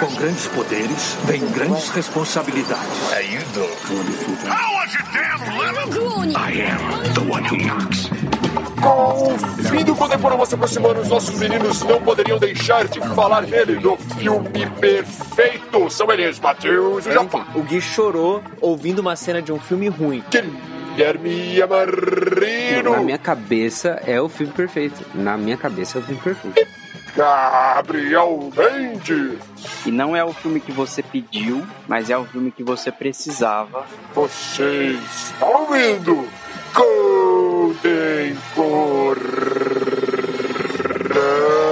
Com grandes poderes, vem grandes responsabilidades. How you doing? How was it, damn lemon? I am the one who knocks. Com o fim do contemporâneo se aproximando, os nossos meninos não poderiam deixar de falar nele do filme perfeito. São eles, Matheus e Japão. O Gui chorou ouvindo uma cena de um filme ruim. Guilherme Amarino. Na minha cabeça é o filme perfeito. Na minha cabeça é o filme perfeito. Gabriel Mendes. E não é o filme que você pediu, mas é o filme que você precisava. Você está ouvindo Contemporânea.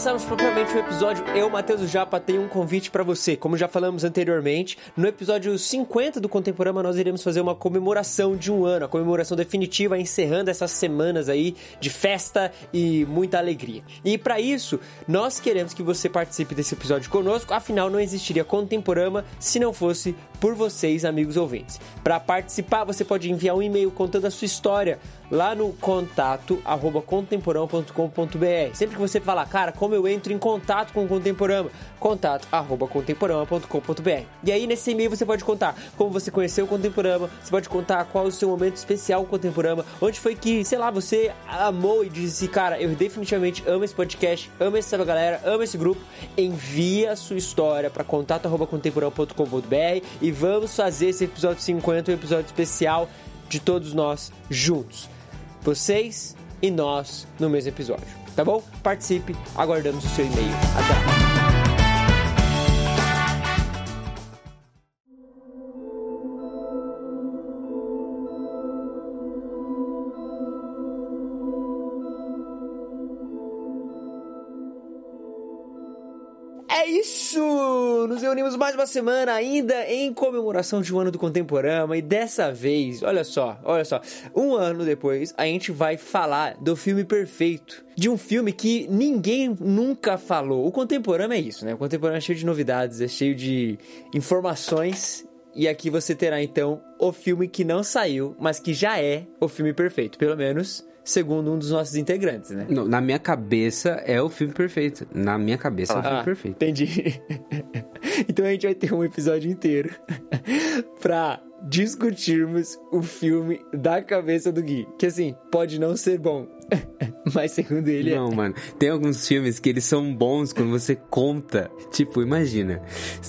Começarmos propriamente o episódio, eu, Matheus Japa, tenho um convite para você. Como já falamos anteriormente, no episódio 50 do Contemporâneo nós iremos fazer uma comemoração de um ano, a comemoração definitiva, encerrando essas semanas aí de festa e muita alegria. E para isso, nós queremos que você participe desse episódio conosco, afinal não existiria Contemporama se não fosse por vocês, amigos ouvintes. Para participar, você pode enviar um e-mail contando a sua história lá no contato arroba contemporão.com.br. Sempre que você falar, cara, como eu entro em contato com o Contemporama? Contato arroba contemporama.com.br. E aí nesse e-mail você pode contar como você conheceu o Contemporama, você pode contar qual o seu momento especial com o Contemporama, onde foi que, sei lá, você amou e disse, cara, eu definitivamente amo esse podcast, amo essa galera, amo esse grupo. Envia a sua história para contato arroba contemporama.com.br e vamos fazer esse episódio 50 um episódio especial de todos nós juntos. Vocês e nós no mesmo episódio, tá bom? Participe, aguardamos o seu e-mail. Até reunimos mais uma semana ainda em comemoração de um ano do Contemporâneo e dessa vez, olha só, olha só, um ano depois a gente vai falar do filme perfeito. De um filme que ninguém nunca falou. O Contemporâneo é isso, né? O Contemporâneo é cheio de novidades, é cheio de informações e aqui você terá então o filme que não saiu, mas que já é o filme perfeito, pelo menos segundo um dos nossos integrantes, né? Não, na minha cabeça é o filme perfeito. Na minha cabeça é o filme Ah, perfeito. Entendi. então a gente vai ter um episódio inteiro pra discutirmos o filme da cabeça do Gui. Que assim, pode não ser bom, mas segundo ele Não, mano. Tem alguns filmes que eles são bons quando você conta. Tipo, imagina.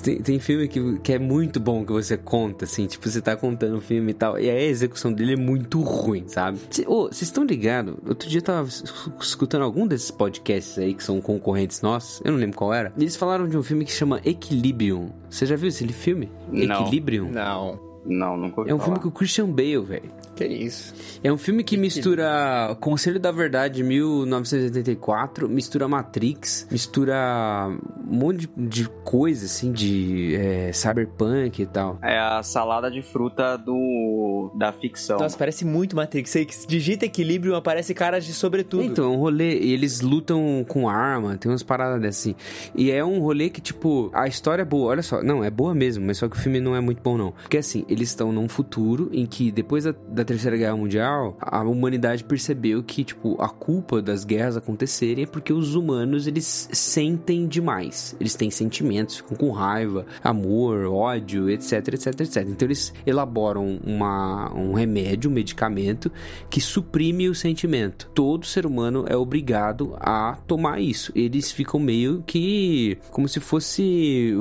Tem, tem filme que, que é muito bom que você conta, assim. Tipo, você tá contando o filme e tal. E aí a execução dele é muito ruim, sabe? Vocês estão ligados? Outro dia eu tava es- escutando algum desses podcasts aí que são concorrentes nossos. Eu não lembro qual era. Eles falaram de um filme que chama Equilibrium. Você já viu esse filme? Não. Equilibrium? é. Não. Não, nunca ouvi É um falar. filme com o Christian Bale, velho. Que isso? É um filme que mistura Conselho da Verdade de 1984, mistura Matrix, mistura um monte de, de coisa, assim, de é, cyberpunk e tal. É a salada de fruta do da ficção. Nossa, parece muito Matrix. Você digita equilíbrio, aparece caras de sobretudo. Então, é um rolê, e eles lutam com arma, tem umas paradas assim. E é um rolê que, tipo, a história é boa, olha só, não, é boa mesmo, mas só que o filme não é muito bom, não. Porque assim, eles estão num futuro em que, depois da, da Terceira Guerra Mundial, a humanidade percebeu que, tipo, a culpa das guerras acontecerem é porque os humanos, eles sentem demais. Eles têm sentimentos, ficam com raiva, amor, ódio, etc, etc, etc. Então eles elaboram uma, um remédio, um medicamento que suprime o sentimento. Todo ser humano é obrigado a tomar isso. Eles ficam meio que como se fosse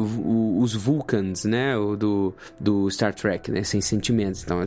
os Vulcans, né? O do, do Star Trek, né? Sem sentimentos. Então,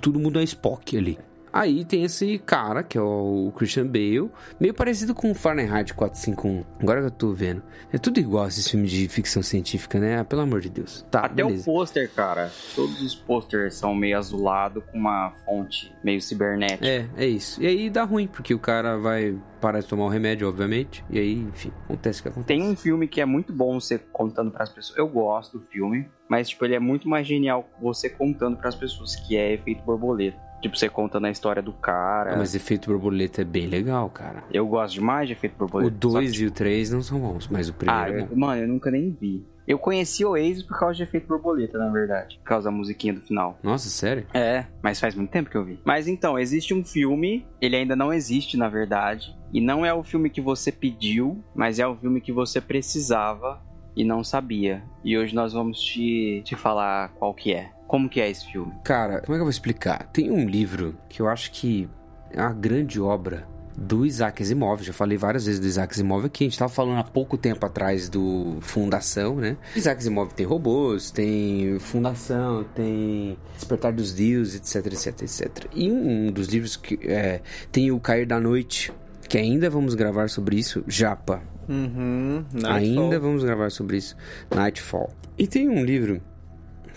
todo mundo é Spock ali. Aí tem esse cara, que é o Christian Bale, meio parecido com o Fahrenheit 451. Agora que eu tô vendo. É tudo igual esses filmes de ficção científica, né? Ah, Pelo amor de Deus. Tá, Até o beleza. pôster, cara. Todos os pôsteres são meio azulado com uma fonte meio cibernética. É, é isso. E aí dá ruim, porque o cara vai parar de tomar o remédio, obviamente. E aí, enfim, acontece o que acontece. Tem um filme que é muito bom você contando pras pessoas. Eu gosto do filme, mas tipo, ele é muito mais genial você contando pras pessoas, que é Efeito Borboleta. Tipo, você contando a história do cara. Ah, mas efeito borboleta é bem legal, cara. Eu gosto demais de Efeito O Borboleta. 2 Só que, e o 3 não são bons, mas o Ah, primeiro é eu- bom. mano, eu nunca nem vi. Eu conheci o Oasis por causa de efeito borboleta, na verdade. Por causa da musiquinha do final. Nossa, sério? É, mas faz muito tempo que eu vi. Mas então, existe um filme, ele ainda não existe, na verdade. E não é o filme que você pediu, mas é o filme que você precisava e não sabia. E hoje nós vamos te, te falar qual que é. Como que é esse filme? Cara, como é que eu vou explicar? Tem um livro que eu acho que é uma grande obra do Isaac Asimov. Já falei várias vezes do Isaac Asimov aqui. A gente tava falando há pouco tempo atrás do Fundação, né? Isaac Asimov tem robôs, tem Fundação, tem Despertar dos Deuses, etc, etc, etc. E um dos livros que é, tem o Cair da Noite, que ainda vamos gravar sobre isso, Japa. Uhum, ainda vamos gravar sobre isso, Nightfall. E tem um livro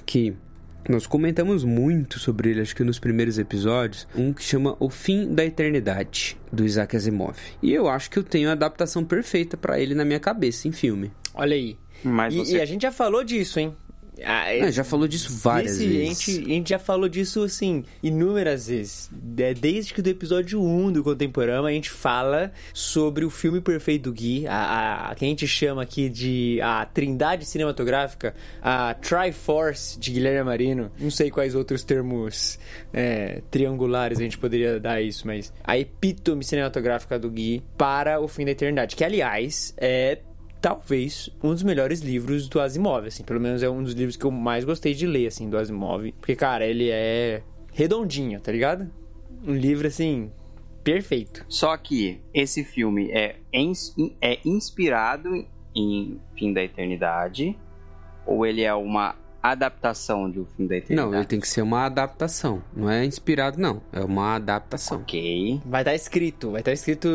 que nós comentamos muito sobre ele, acho que nos primeiros episódios, um que chama O Fim da Eternidade, do Isaac Asimov. E eu acho que eu tenho a adaptação perfeita para ele na minha cabeça em filme. Olha aí. Mas E, você... e a gente já falou disso, hein? Ah, Ah, já falou disso várias Esse, vezes. A gente, a gente já falou disso, assim, inúmeras vezes. É, Desde que do episódio 1 do Contemporâneo, a gente fala sobre o filme perfeito do Gui, a, a- que a gente chama aqui de a trindade cinematográfica, a Triforce de Guilherme Marino. Não sei quais outros termos é, triangulares a gente poderia dar isso, mas a epítome cinematográfica do Gui para o fim da eternidade. Que, aliás, é talvez um dos melhores livros do Asimov, assim, pelo menos é um dos livros que eu mais gostei de ler, assim, do Asimov, porque, cara, ele é redondinho, tá ligado? Um livro, assim, perfeito. Só que esse filme é, ins- é inspirado em Fim da Eternidade ou ele é uma adaptação de O Fim da Eternidade? Não, ele tem que ser uma adaptação. Não é inspirado, não. É uma adaptação. Ok. Vai estar escrito, vai estar escrito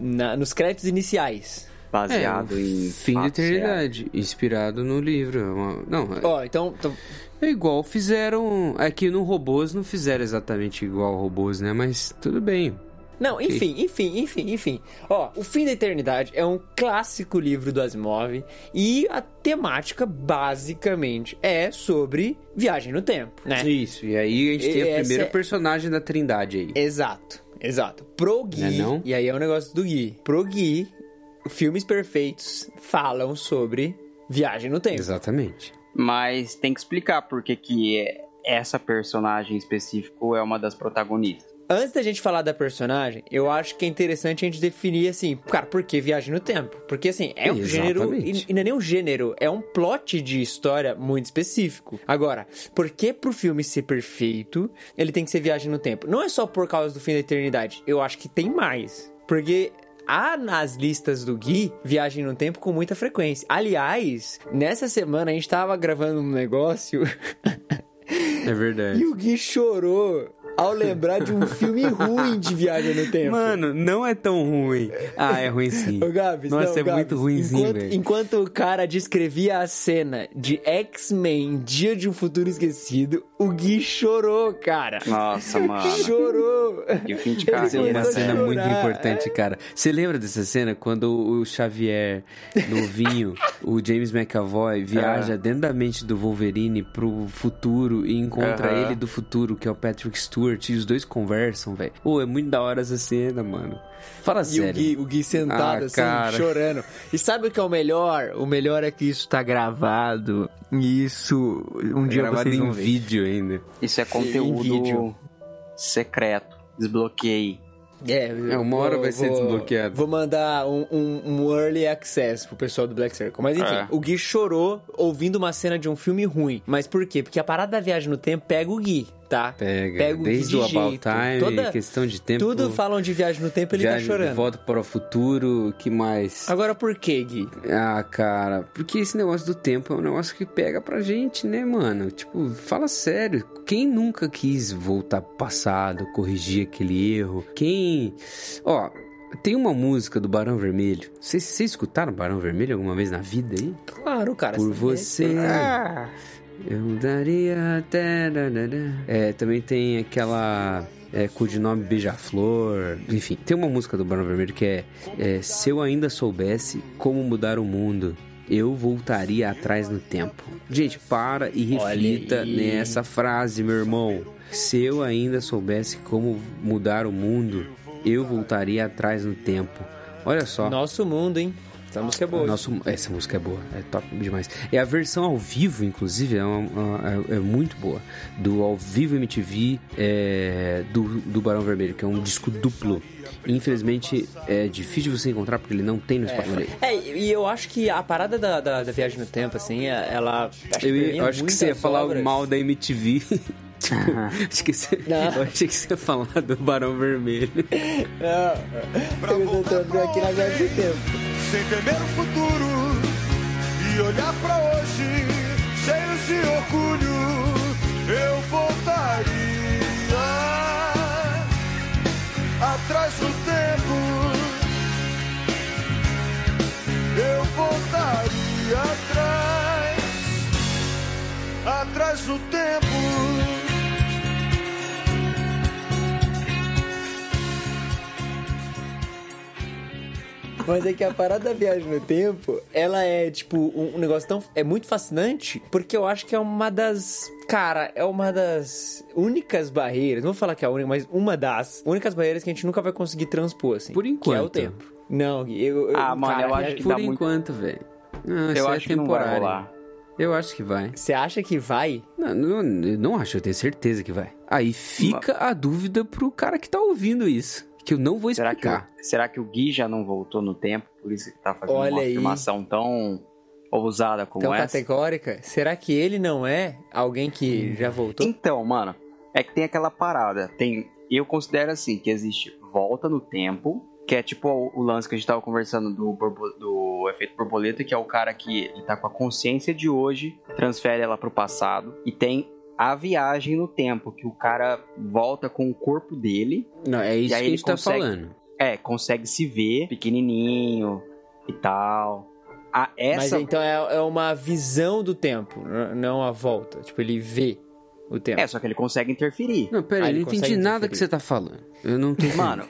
na- nos créditos iniciais. Baseado é, em Fim da fatos reais. Eternidade. Inspirado no livro. É Não, é- Ó, então, então é igual fizeram. É que no Robôs não fizeram exatamente igual Robôs, né? Mas tudo bem. Não, enfim, enfim, enfim, enfim. Ó, O Fim da Eternidade é um clássico livro do Asimov e a temática basicamente é sobre viagem no tempo, né? Isso, e aí a gente tem a primeira é- personagem da Trindade aí. Exato, exato. Pro Gui, Não é não? e aí é o negócio do Gui. Pro Gui, filmes perfeitos falam sobre viagem no tempo. Exatamente. Mas tem que explicar por que que é- essa personagem específico é uma das protagonistas. Antes da gente falar da personagem, eu acho que é interessante a gente definir assim, cara, por que viagem no tempo? Porque assim, é um gênero. Exatamente. E, e não é nem um gênero, é um plot de história muito específico. Agora, por que pro filme ser perfeito, ele tem que ser viagem no tempo? Não é só por causa do fim da eternidade. Eu acho que tem mais. Porque. Há nas listas do Gui viagem no tempo com muita frequência. Aliás, nessa semana a gente tava gravando um negócio É verdade. e o Gui chorou ao lembrar de um filme ruim de viagem no tempo. Mano, não é tão ruim. Ah, é ruim sim. Ô, Gabs, Nossa, não, é Gabs, muito ruimzinho, enquanto, velho. enquanto o cara descrevia a cena de X-Men Dia de um Futuro Esquecido, o Gui chorou, cara. Nossa, mano. Chorou. Que fim de Ele Essa é uma cena muito importante, cara. Você lembra dessa cena quando o Xavier, novinho, o James McAvoy, viaja dentro da mente do Wolverine pro futuro e encontra ele do futuro, que é o Patrick Stewart, e os dois conversam, velho. Pô, é muito da hora essa cena, mano. Fala E o sério. Gui, o Gui sentado Ah, assim, cara. chorando. E sabe o que é o melhor? O melhor é que isso tá gravado. E isso um dia Gravado vocês vão em ver. vídeo ainda. Isso é Em conteúdo vídeo. secreto. Desbloqueei. É, É, uma hora vai ser desbloqueado. Vou mandar um, um- um early access pro pessoal do Black Circle. Mas enfim, É. o Gui chorou ouvindo uma cena de um filme ruim. Mas por quê? Porque a parada da viagem no tempo pega o Gui, tá? Pega, Pega o Gui desde de o About jeito. Time, Toda- questão de tempo. Tudo falam de viagem no tempo, ele tá de chorando. volta para o futuro, que mais? Agora por quê, Gui? Ah, cara, porque esse negócio do tempo é um negócio que pega pra gente, né, mano? Tipo, fala sério. Quem nunca quis voltar pro passado, corrigir aquele erro? Quem. Ó, tem uma música do Barão Vermelho. Vocês vocês escutaram Barão Vermelho alguma vez na vida aí? Claro, cara. Por você- você. Ah, Eu daria até. É, também tem aquela. É, codinome Beija-Flor. Enfim, tem uma música do Barão Vermelho que é, é Se eu ainda soubesse como mudar o mundo, eu voltaria atrás no tempo. Gente, para e reflita nessa frase, meu irmão. Se eu ainda soubesse como mudar o mundo, eu voltaria atrás no tempo. Olha só. Nosso mundo, hein? Essa música é boa. Nosso, essa música é boa, é top demais. E a versão ao vivo, inclusive, é, uma, uma, é, é muito boa. Do ao vivo MTV é, do, do Barão Vermelho, que é um disco duplo. Infelizmente é difícil de você encontrar porque ele não tem no Spotify. É, e eu acho que a parada da, da, da viagem no tempo, assim, é, ela. Eu, eu acho que você ia falar obras... mal da MTV. Tipo, acho que você, eu achei que você ia falar do Barão Vermelho. Não, pra eu tô aqui na viagem do tempo. Sem temer o futuro e olhar pra hoje, cheios de orgulho, eu voltaria atrás do tempo. Eu voltaria atrás, atrás do tempo. Mas é que a parada da viagem no tempo, ela é, tipo, um, um, negócio tão. É muito fascinante, porque eu acho que é uma das. Cara, é uma das únicas barreiras. Não vou falar que é a única, mas uma das únicas barreiras que a gente nunca vai conseguir transpor, assim. Por enquanto. Que é o tempo. Não, eu. eu ah, mano, cara, eu acho que Por enquanto, muito... velho. Eu é acho que não vai rolar. Eu acho que vai. Você acha que vai? Não, não, não acho, eu tenho certeza que vai. Aí fica a dúvida pro cara que tá ouvindo isso que eu não vou explicar. Será que, o, será que o Gui já não voltou no tempo, por isso que tá fazendo Olha uma aí. afirmação tão ousada como tão essa? categórica? Será que ele não é alguém que já voltou? Então, mano, é que tem aquela parada. Tem, eu considero assim que existe volta no tempo, que é tipo o, o lance que a gente tava conversando do, do efeito borboleta, que é o cara que ele tá com a consciência de hoje, transfere ela pro passado, e tem a viagem no tempo, que o cara volta com o corpo dele. Não, é isso que a gente tá consegue, tá falando. É, consegue se ver pequenininho e tal. A, essa... Mas então é, é uma visão do tempo, não a volta. Tipo, ele vê o tempo. É, só que ele consegue interferir. Não, pera, ah, eu não entendi nada que você tá falando. Eu não entendi. Mano,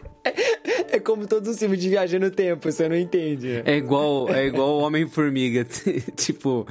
É como todos os filmes de viagem no tempo, você não entende. É igual, é igual o Homem-Formiga, tipo,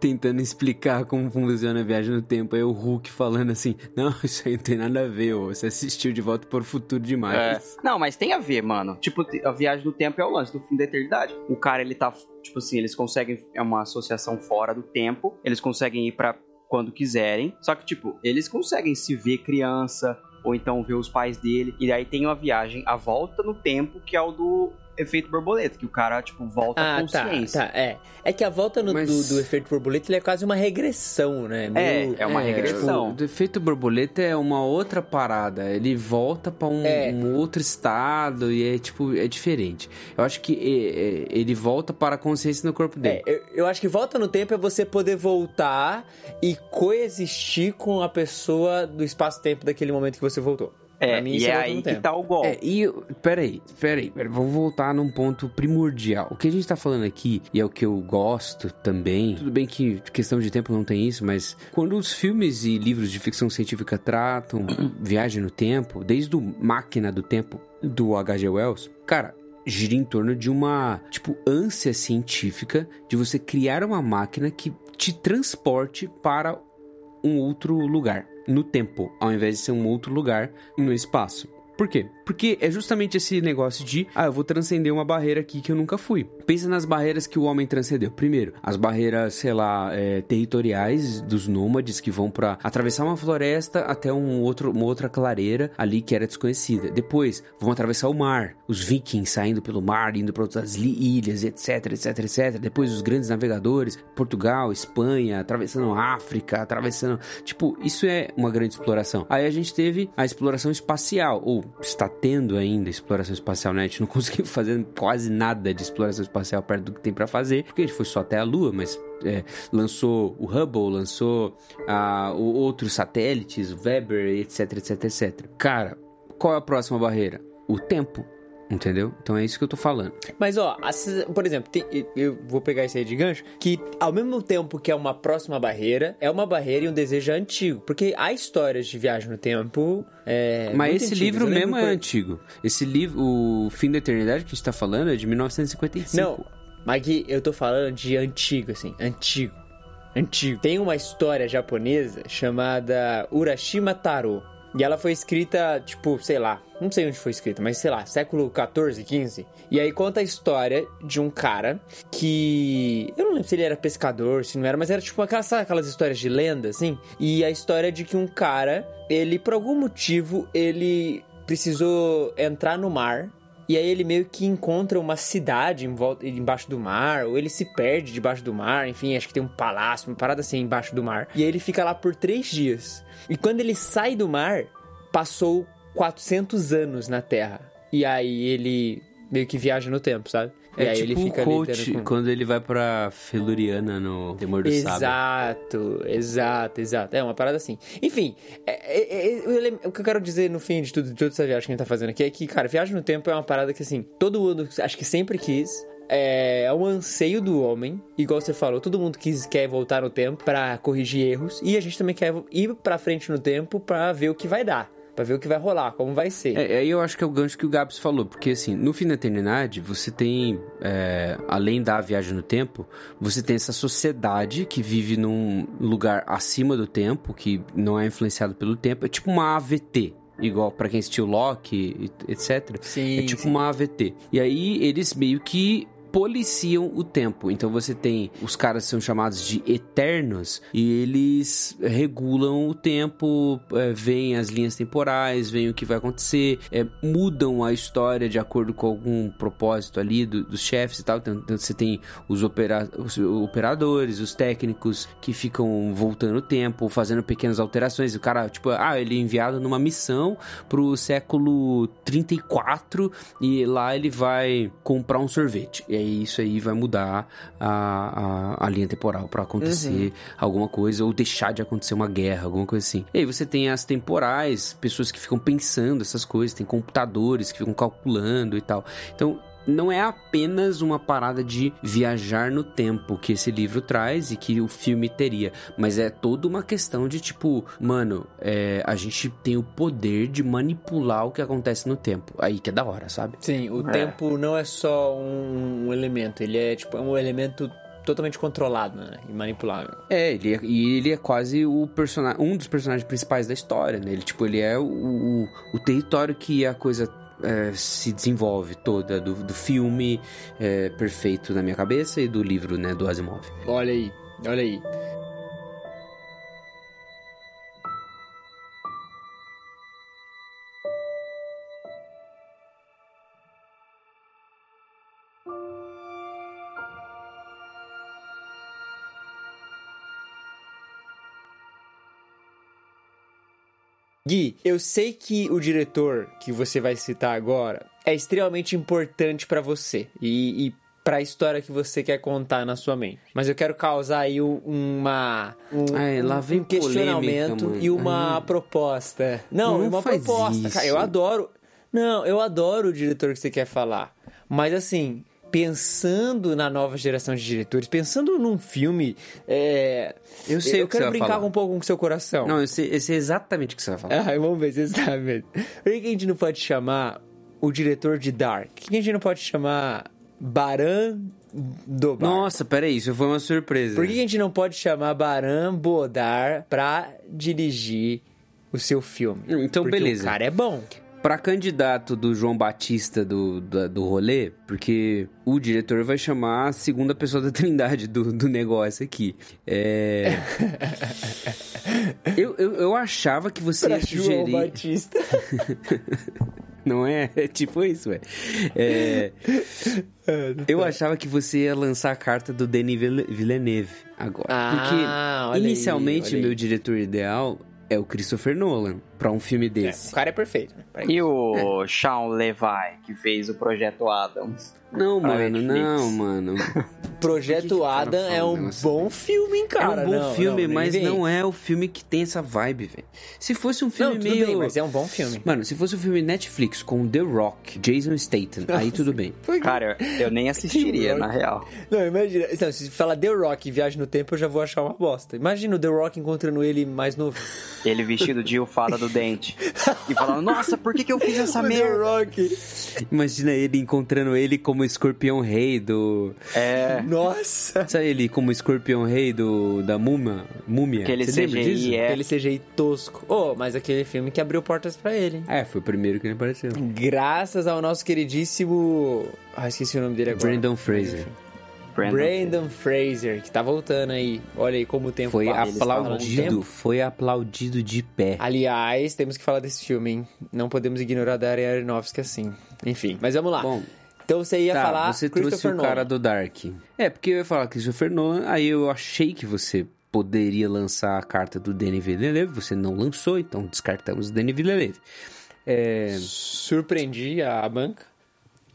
tentando explicar como funciona a viagem no tempo. Aí o Hulk falando assim: Não, isso aí não tem nada a ver, ô. você assistiu de volta para o futuro demais. É. Não, mas tem a ver, mano. Tipo, a viagem no tempo é o lance do fim da eternidade. O cara, ele tá, tipo assim, eles conseguem. É uma associação fora do tempo, eles conseguem ir para quando quiserem. Só que, tipo, eles conseguem se ver criança, ou então ver os pais dele. E aí tem uma viagem, a volta no tempo, que é o do efeito borboleta, que o cara, tipo, volta ah, à tá, consciência. Tá, tá, é. É que a volta no, Mas... do, do, efeito borboleta ele é quase uma regressão, né? Meio... É, é uma é, regressão. Tipo, o efeito borboleta é uma outra parada. Ele volta para um, é. um, outro estado e é, tipo, é diferente. Eu acho que é, é ele volta para a consciência no corpo dele. É, eu, eu acho que volta no tempo é você poder voltar e coexistir com a pessoa do espaço-tempo daquele momento que você voltou. É, mim, e é aí que tá o golpe. É, e peraí, peraí, peraí, vamos voltar num ponto primordial. O que a gente tá falando aqui, e é o que eu gosto também, tudo bem que questão de tempo não tem isso, mas quando os filmes e livros de ficção científica tratam viagem no tempo, desde o Máquina do Tempo do H.G. Wells, cara, gira em torno de uma, tipo, ânsia científica de você criar uma máquina que te transporte para um outro lugar no tempo, ao invés de ser um outro lugar no espaço. Por quê? Porque é justamente esse negócio de, ah, eu vou transcender uma barreira aqui que eu nunca fui. Pensa nas barreiras que o homem transcendeu. Primeiro, as barreiras, sei lá, é, territoriais dos nômades que vão para atravessar uma floresta até um outro, uma outra clareira ali que era desconhecida. Depois, vão atravessar o mar. Os vikings saindo pelo mar, indo para outras ilhas, etc, etc, etc. Depois, os grandes navegadores, Portugal, Espanha, atravessando a África, atravessando. Tipo, isso é uma grande exploração. Aí a gente teve a exploração espacial, ou está tendo ainda exploração espacial, né? A gente não conseguiu fazer quase nada de exploração espacial perto do que tem para fazer, porque a gente foi só até a Lua, mas é, lançou o Hubble, lançou ah, outros satélites, o Weber, etc, etc, etc. Cara, qual é a próxima barreira? O tempo. Entendeu? Então é isso que eu tô falando. Mas ó, por exemplo, tem, eu vou pegar isso aí de gancho, que ao mesmo tempo que é uma próxima barreira, é uma barreira e um desejo antigo. Porque há histórias de viagem no tempo. É, Mas esse antigas. livro mesmo é antigo. Esse livro, o Fim da Eternidade que a gente tá falando é de 1955. Não, mas aqui eu tô falando de antigo, assim, antigo. Antigo. Tem uma história japonesa chamada Urashima Taro. E ela foi escrita, tipo, sei lá, não sei onde foi escrita, mas sei lá, século 14, 15. E aí conta a história de um cara que. Eu não lembro se ele era pescador, se não era, mas era tipo aquelas, sabe aquelas histórias de lenda, assim. E a história de que um cara, ele, por algum motivo, ele precisou entrar no mar e aí ele meio que encontra uma cidade em volta, embaixo do mar, ou ele se perde debaixo do mar, enfim, acho que tem um palácio, uma parada assim embaixo do mar. E aí ele fica lá por três dias. E quando ele sai do mar, passou 400 anos na Terra. E aí ele meio que viaja no tempo, sabe? E É aí tipo ele fica o coach com- quando ele vai pra Feluriana no Temor do Sábio. Exato, exato, exato. É uma parada assim. Enfim, é- é- é- o que eu quero dizer no fim de tudo, de toda essa viagem que a gente tá fazendo aqui é que, cara, viagem no tempo é uma parada que, assim, todo mundo acho que sempre quis. É um anseio do homem, igual você falou, todo mundo quis, quer voltar no tempo pra corrigir erros, e a gente também quer ir pra frente no tempo pra ver o que vai dar, pra ver o que vai rolar, como vai ser. É, aí eu acho que é o gancho que o Gabs falou, porque assim, no fim da eternidade, você tem, é, além da viagem no tempo, você tem essa sociedade que vive num lugar acima do tempo, que não é influenciado pelo tempo, é tipo uma AVT. Igual pra quem assistiu Loki, etc. Sim, é tipo sim. uma AVT. E aí eles meio que policiam o tempo. Então você tem os caras são chamados de eternos e eles regulam o tempo, é, veem as linhas temporais, veem o que vai acontecer, é, mudam a história de acordo com algum propósito ali do- dos chefes e tal. Então, então você tem os, opera- os operadores, os técnicos que ficam voltando o tempo, fazendo pequenas alterações. O cara, tipo, ah, ele é enviado numa missão pro século 34 e lá ele vai comprar um sorvete. E aí isso aí vai mudar a, a, a linha temporal pra acontecer alguma coisa ou deixar de acontecer uma guerra, alguma coisa assim. E aí você tem as temporais, pessoas que ficam pensando essas coisas, tem computadores que ficam calculando e tal. Então, não é apenas uma parada de viajar no tempo que esse livro traz e que o filme teria, mas é toda uma questão de tipo, mano, é, a gente tem o poder de manipular o que acontece no tempo. Aí que é da hora, sabe? Sim, o É. tempo não é só um, elemento, ele é tipo é um elemento totalmente controlado, né? E manipulável. É, ele é, e ele é quase o personagem, um dos personagens principais da história, né? Ele, tipo, ele é o, o, o território que a coisa é, se desenvolve toda do, do filme é, perfeito na minha cabeça e do livro, né, do Asimov. Olha aí, olha aí. Gui, eu sei que o diretor que você vai citar agora é extremamente importante pra você e, e para a história que você quer contar na sua mente. Mas eu quero causar aí um- uma um, Ai, um questionamento polêmica, e uma Ai. proposta. Não, Não uma proposta. Cara, eu isso. adoro. Não, eu adoro o diretor que você quer falar. Mas assim, pensando na nova geração de diretores, pensando num filme, é, Eu sei eu você quero brincar falar. um pouco com o seu coração. Não, eu sei, eu sei exatamente o que você vai falar. Ah, vamos ver se você sabe. Por que a gente não pode chamar o diretor de Dark? Por que a gente não pode chamar Baran Dobar? Nossa, peraí, isso foi uma surpresa. Por que que a gente não pode chamar Baran Bodar pra dirigir o seu filme? Então, Porque beleza. o cara é bom. Pra candidato do João Batista do, do, do rolê, porque o diretor vai chamar a segunda pessoa da trindade do, do negócio aqui. É... eu, eu, eu achava que você Pra ia João sugerir... Batista. Não é? É tipo isso, ué. É... Eu achava que você ia lançar a carta do Denis Ville- Villeneuve agora. Ah, porque inicialmente aí. meu diretor ideal é o Christopher Nolan pra um filme É, desse. o cara é perfeito. né? E o Sean Levi, que fez o Projeto Adams. Não, mano, Netflix. não, mano. Projeto que Adam é um negócio bom filme, hein, cara? é um bom Não, filme, não, mas vem. não é o filme que tem essa vibe, velho. Se fosse um filme Não, tudo meio. bem, mas é um bom filme. Mano, se fosse um filme Netflix com The Rock, Jason Statham, aí tudo bem. Cara, eu, nem assistiria, na real. Não, imagina. Então, se falar The Rock e Viagem no Tempo, eu já vou achar uma bosta. Imagina o The Rock encontrando ele mais novo. Ele vestido de o fada do do dente. E falando, nossa, por que, que eu fiz essa O The merda? Rock. Imagina ele encontrando ele como escorpião rei do. É. Nossa. Sabe ele como escorpião rei do da múmia? Múmia. Aquele Você? CGI é. Aquele CGI tosco. Oh, mas aquele filme que abriu portas pra ele. hein? É, foi o primeiro que ele apareceu. Graças ao nosso queridíssimo. Ah, esqueci o nome dele agora. Brandon Fraser. Brandon. Brandon Fraser, que tá voltando aí. Olha aí como o tempo Foi passa. aplaudido, foi aplaudido de pé. Aliás, temos que falar desse filme, hein? Não podemos ignorar da Darren Aronofsky assim. Enfim, mas vamos lá. Bom, então você ia tá, falar você trouxe o cara Nolan. do Dark. É, porque eu ia falar Christopher Nolan, aí eu achei que você poderia lançar a carta do Denis Villeneuve, você não lançou, então descartamos o Denis Villeneuve. É, Surpreendi a banca.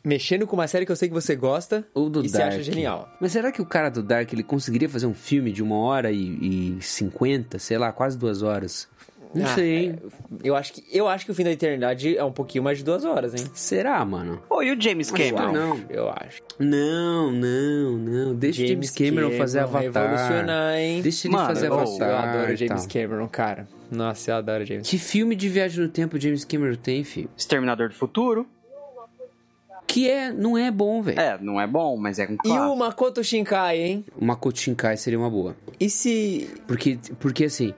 Mexendo com uma série que eu sei que você gosta ou do e você Dark. acha genial. Mas será que o cara do Dark ele conseguiria fazer um filme de uma hora e cinquenta, sei lá, quase duas horas? Não Ah, sei, hein? Eu acho, que, eu acho que o fim da eternidade é um pouquinho mais de duas horas, hein? Será, mano? Pô, e o James Cameron? não. Eu acho. Não, não, não. Deixa o James Cameron fazer vai Avatar. revolucionar, hein? Deixa ele Mano, fazer oh, Avatar. Eu adoro James. Cameron, cara. Nossa, eu adoro James Que filme de viagem no tempo o James Cameron tem, filho? Exterminador do Futuro? Que é, não é bom, velho. É, não é bom, mas é um E clássico. o Makoto Shinkai, hein? O Makoto Shinkai seria uma boa. E se... Porque, porque assim,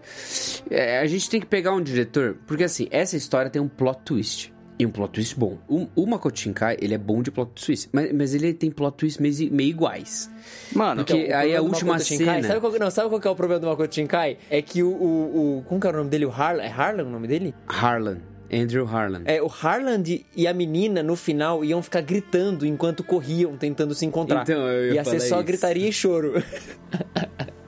é, a gente tem que pegar um diretor... Porque assim, essa história tem um plot twist. E um plot twist bom. O, o Makoto Shinkai, ele é bom de plot twist. Mas, mas ele tem plot twists meio, meio iguais. Mano, Porque Então, aí a última Makoto Shinkai- cena- Sabe qual, que- não, sabe qual que é o problema do Makoto Shinkai? É que o... o, o como que é o nome dele? O Harlan? É Harlan o nome dele? Harlan. Andrew Harlan. É, o Harlan e- a menina, no final, iam ficar gritando enquanto corriam, tentando se encontrar. Então, eu ia ia ser só isso. gritaria e choro.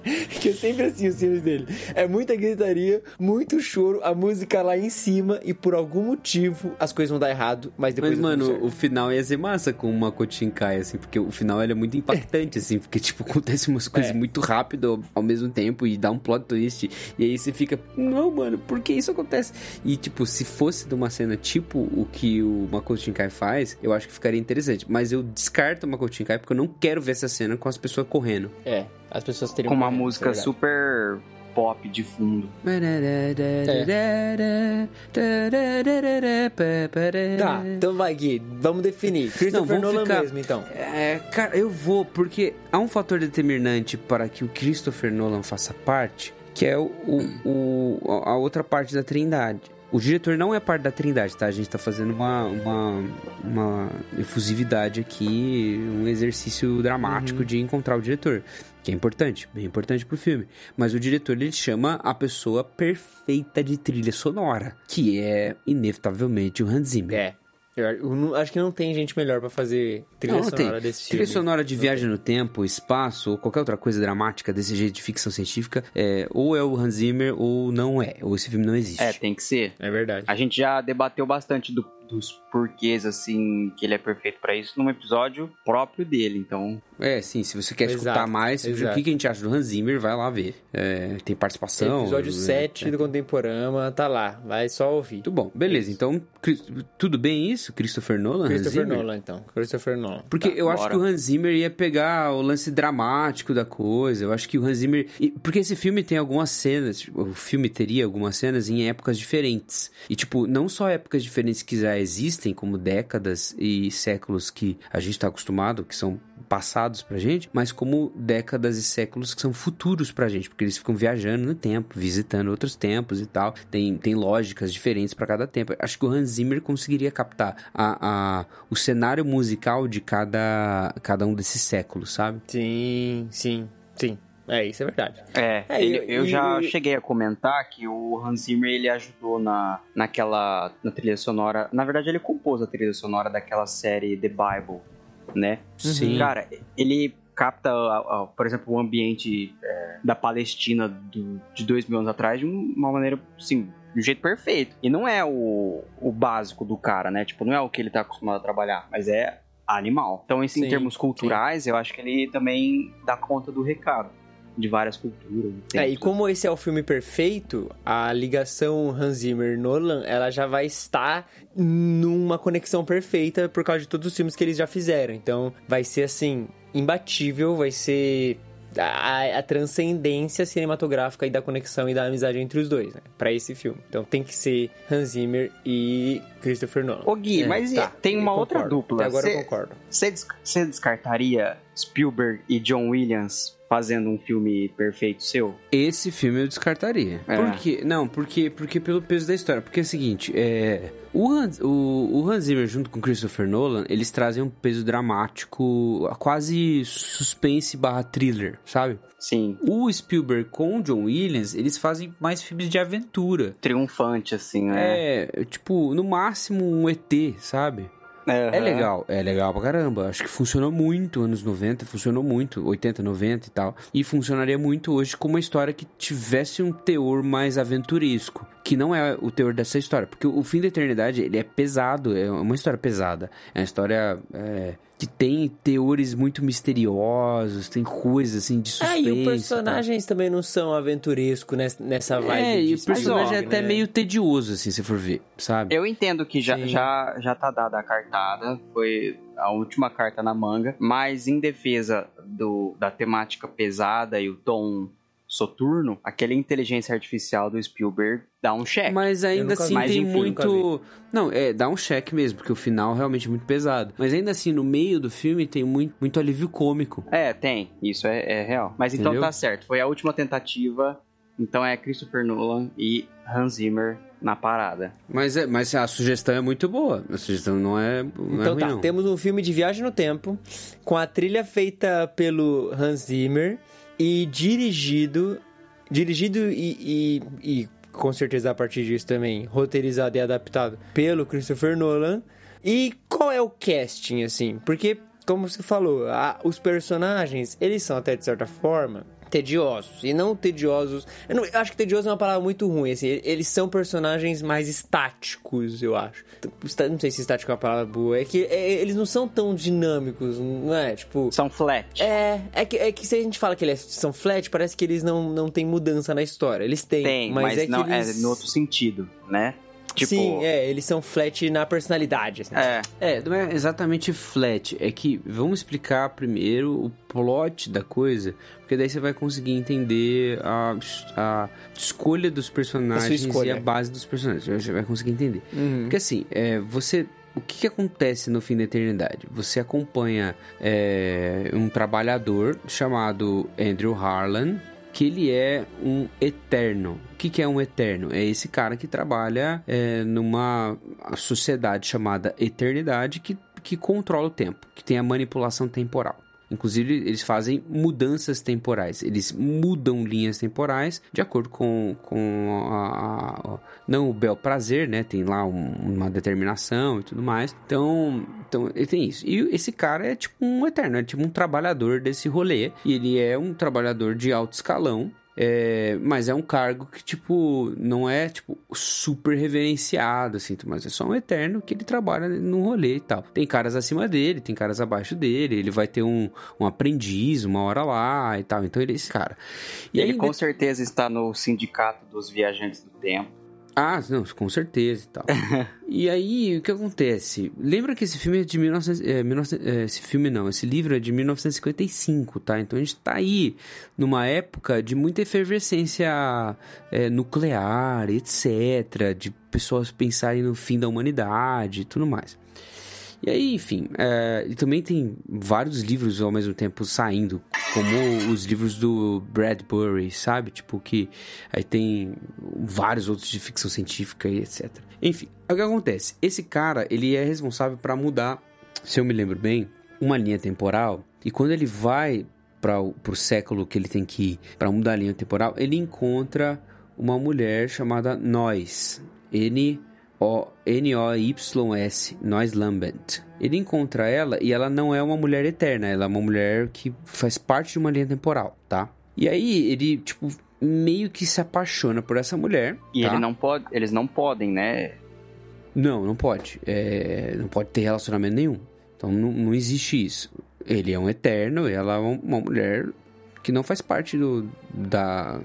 que eu sempre assim os filmes dele. É muita gritaria, muito choro, a música lá em cima e por algum motivo as coisas vão dar errado, mas depois Mas, mano, o final ia ser massa com o Makoto Shinkai, assim, porque o final é muito impactante, assim, porque, tipo, acontece umas coisas É. muito rápido ao, ao mesmo tempo e dá um plot twist, e aí você fica, não, mano, por que isso acontece? E, tipo, se fosse de uma cena tipo o que o Makoto Shinkai faz, eu acho que ficaria interessante, mas eu descarto o Makoto Shinkai porque eu não quero ver essa cena com as pessoas correndo. É, as pessoas teriam com uma música super pop de fundo. Tá, então vai, Gui, vamos definir. Christopher vamos Nolan ficar- mesmo, então. É, cara, eu vou, porque há um fator determinante para que o Christopher Nolan faça parte, que é o, o- o- a outra parte da Trindade. O diretor não é parte da Trindade, tá? A gente tá fazendo uma, uma, uma efusividade aqui, um exercício dramático de encontrar o diretor. Que é importante, bem importante pro filme. Mas o diretor, ele chama a pessoa perfeita de trilha sonora, que é, inevitavelmente, o Hans Zimmer. É. Eu, acho que não tem gente melhor pra fazer trilha Não, não sonora tem. desse Trilha filme. sonora de viagem no tempo, espaço, ou qualquer outra coisa dramática desse jeito de ficção científica, é, ou é o Hans Zimmer ou não é. Ou esse filme não existe. É, tem que ser. É verdade. A gente já debateu bastante do- dos porquês, assim, que ele é perfeito pra isso num episódio próprio dele, então... É, sim, se você quer Exato, escutar mais exato. o que que a gente acha do Hans Zimmer, vai lá ver. É, tem participação. Episódio é, 7 do Contemporama, tá lá. Vai só ouvir. Muito bom, beleza. Então, Cris- tudo bem isso? Christopher Nolan? Hans Christopher Zimmer? Nolan, então. Christopher Nolan. Porque Tá, eu acho bora. que o Hans Zimmer ia pegar o lance dramático da coisa. Eu acho que o Hans Zimmer. Porque esse filme tem algumas cenas. tipo, O filme teria algumas cenas em épocas diferentes. E, tipo, não só épocas diferentes que já existem, como décadas e séculos que a gente tá acostumado, que são passados pra gente, mas como décadas e séculos que são futuros pra gente, porque eles ficam viajando no tempo, visitando outros tempos e tal. Tem, tem lógicas diferentes pra cada tempo. Acho que o Hans Zimmer conseguiria captar a, a, o cenário musical de cada, cada um desses séculos, sabe? Sim, sim, sim. É, isso é verdade. É, É, ele- eu e- já e- cheguei a comentar que o Hans Zimmer, ele ajudou na, naquela, na trilha sonora, na verdade ele compôs a trilha sonora daquela série The Bible, né? Sim. Cara, ele capta, por exemplo, o ambiente é, da Palestina do- de dois mil anos atrás de uma maneira, assim, de um jeito perfeito. E não é o, o básico do cara, né? Tipo, não é o que ele tá acostumado a trabalhar, mas é animal. Então, isso Sim, em termos culturais, eu acho que ele também dá conta do recado. De várias culturas. É, e como esse é o filme perfeito, a ligação Hans Zimmer-Nolan, ela já vai estar numa conexão perfeita por causa de todos os filmes que eles já fizeram. Então, vai ser, assim, imbatível, vai ser a, a transcendência cinematográfica e da conexão e da amizade entre os dois, né? Pra esse filme. Então tem que ser Hans Zimmer e Christopher Nolan. Ô Gui, É, mas e- tá, tem uma outra concordo. dupla. Até agora Cê- eu concordo. Você descartaria Spielberg e John Williams fazendo um filme perfeito seu? Esse filme eu descartaria. É. Por quê? Não, porque, porque pelo peso da história. Porque é o seguinte, é, o, Hans, o, o Hans Zimmer junto com Christopher Nolan, eles trazem um peso dramático, quase suspense barra thriller, sabe? Sim, O Spielberg com o John Williams, eles fazem mais filmes de aventura. triunfante, assim, né? É, tipo, no máximo um ET, sabe? É Aham. legal, é legal pra caramba. Acho que funcionou muito anos 90, funcionou muito, 80, 90 e tal. E funcionaria muito hoje com uma história que tivesse um teor mais aventuresco. Que não é o teor dessa história. Porque o fim da eternidade, ele é pesado, é uma história pesada. É uma história é, que tem teores muito misteriosos, tem coisas assim de É, suspense. e os personagens também não são aventurescos nes- nessa vibe É, de e o personagem é até né? meio tedioso, assim, se for ver, sabe? Eu entendo que já, Sim. já, já tá dada a cartada, foi a última carta na manga, mas em defesa do, da temática pesada e o tom soturno, aquela inteligência artificial do Spielberg dá um cheque. Mas ainda assim vi. Tem enfim, muito. Não, é, dá um cheque mesmo, porque o final realmente é muito pesado. Mas ainda assim, no meio do filme tem muito, muito alívio cômico. É, tem, isso é, é real. Mas então Entendeu? tá certo, foi a última tentativa, então é Christopher Nolan e Hans Zimmer na parada. Mas, é, mas a sugestão é muito boa. A sugestão não é. Não é Então ruim, tá, não. temos um filme de viagem no tempo, com a trilha feita pelo Hans Zimmer e dirigido. Dirigido e, e, e com certeza a partir disso também roteirizado e adaptado pelo Christopher Nolan. E qual é o casting, assim? Porque, como você falou, a- os personagens, eles são até de certa forma tediosos. E não tediosos. Eu, não- eu acho que tedioso é uma palavra muito ruim, assim. Eles são personagens mais estáticos, eu acho. Está- Não sei se estático é uma palavra boa. É que é, eles não são tão dinâmicos, não é? Tipo. São flat. É, é que, é que se a gente fala que eles são flat, parece que eles não, não têm mudança na história. Eles têm, Tem, mas, mas, é que não, eles... é no outro sentido, né? Tipo, Sim, é, eles são flat na personalidade. assim. é, É, não é exatamente flat. É que vamos explicar primeiro o plot da coisa, porque daí você vai conseguir entender a, a escolha dos personagens escolha. e a base dos personagens. Você vai conseguir entender. Uhum. Porque assim, é, você. O que, que acontece no fim da eternidade? Você acompanha é, um trabalhador chamado Andrew Harlan, que ele é um eterno. O que, que é um eterno? É esse cara que trabalha é, numa sociedade chamada Eternidade que, que controla o tempo, que tem a manipulação temporal. Inclusive, eles fazem mudanças temporais. Eles mudam linhas temporais de acordo com, com a, a- não o bel prazer, né? Tem lá um- uma determinação e tudo mais. Então, então, ele tem isso. E esse cara é tipo um eterno, é tipo um trabalhador desse rolê. E ele é um trabalhador de alto escalão. É, mas é um cargo que, tipo, não é, tipo, super reverenciado, assim, mas é só um eterno que ele trabalha no rolê e tal. Tem caras acima dele, tem caras abaixo dele, ele vai ter um, um aprendiz uma hora lá e tal, então ele é esse cara. e ele aí, com certeza está no sindicato dos viajantes do tempo. Ah, não, com certeza e tal. e aí, o que acontece? Lembra que esse filme é de 1900, é, 1900 é, esse filme não, esse livro é de 1955, tá? Então a gente tá aí numa época de muita efervescência é, nuclear, etc. De pessoas pensarem no fim da humanidade e tudo mais. E aí, enfim, é, e também tem vários livros ao mesmo tempo saindo, como os livros do Bradbury, sabe? Tipo, que aí tem vários outros de ficção científica e etc. Enfim, o que acontece? Esse cara, ele é responsável para mudar, se eu me lembro bem, uma linha temporal, e quando ele vai para o século que ele tem que ir para mudar a linha temporal, ele encontra uma mulher chamada Nós, N N-O-Y-S, Nois Lambent. Ele encontra ela e ela não é uma mulher eterna, ela é uma mulher que faz parte de uma linha temporal, tá? E aí ele, tipo, meio que se apaixona por essa mulher. E tá? ele não pode, eles não podem, né? Não, não pode. É, não pode ter relacionamento nenhum. Então não, não existe isso. Ele é um eterno e ela é uma mulher que não faz parte do, da,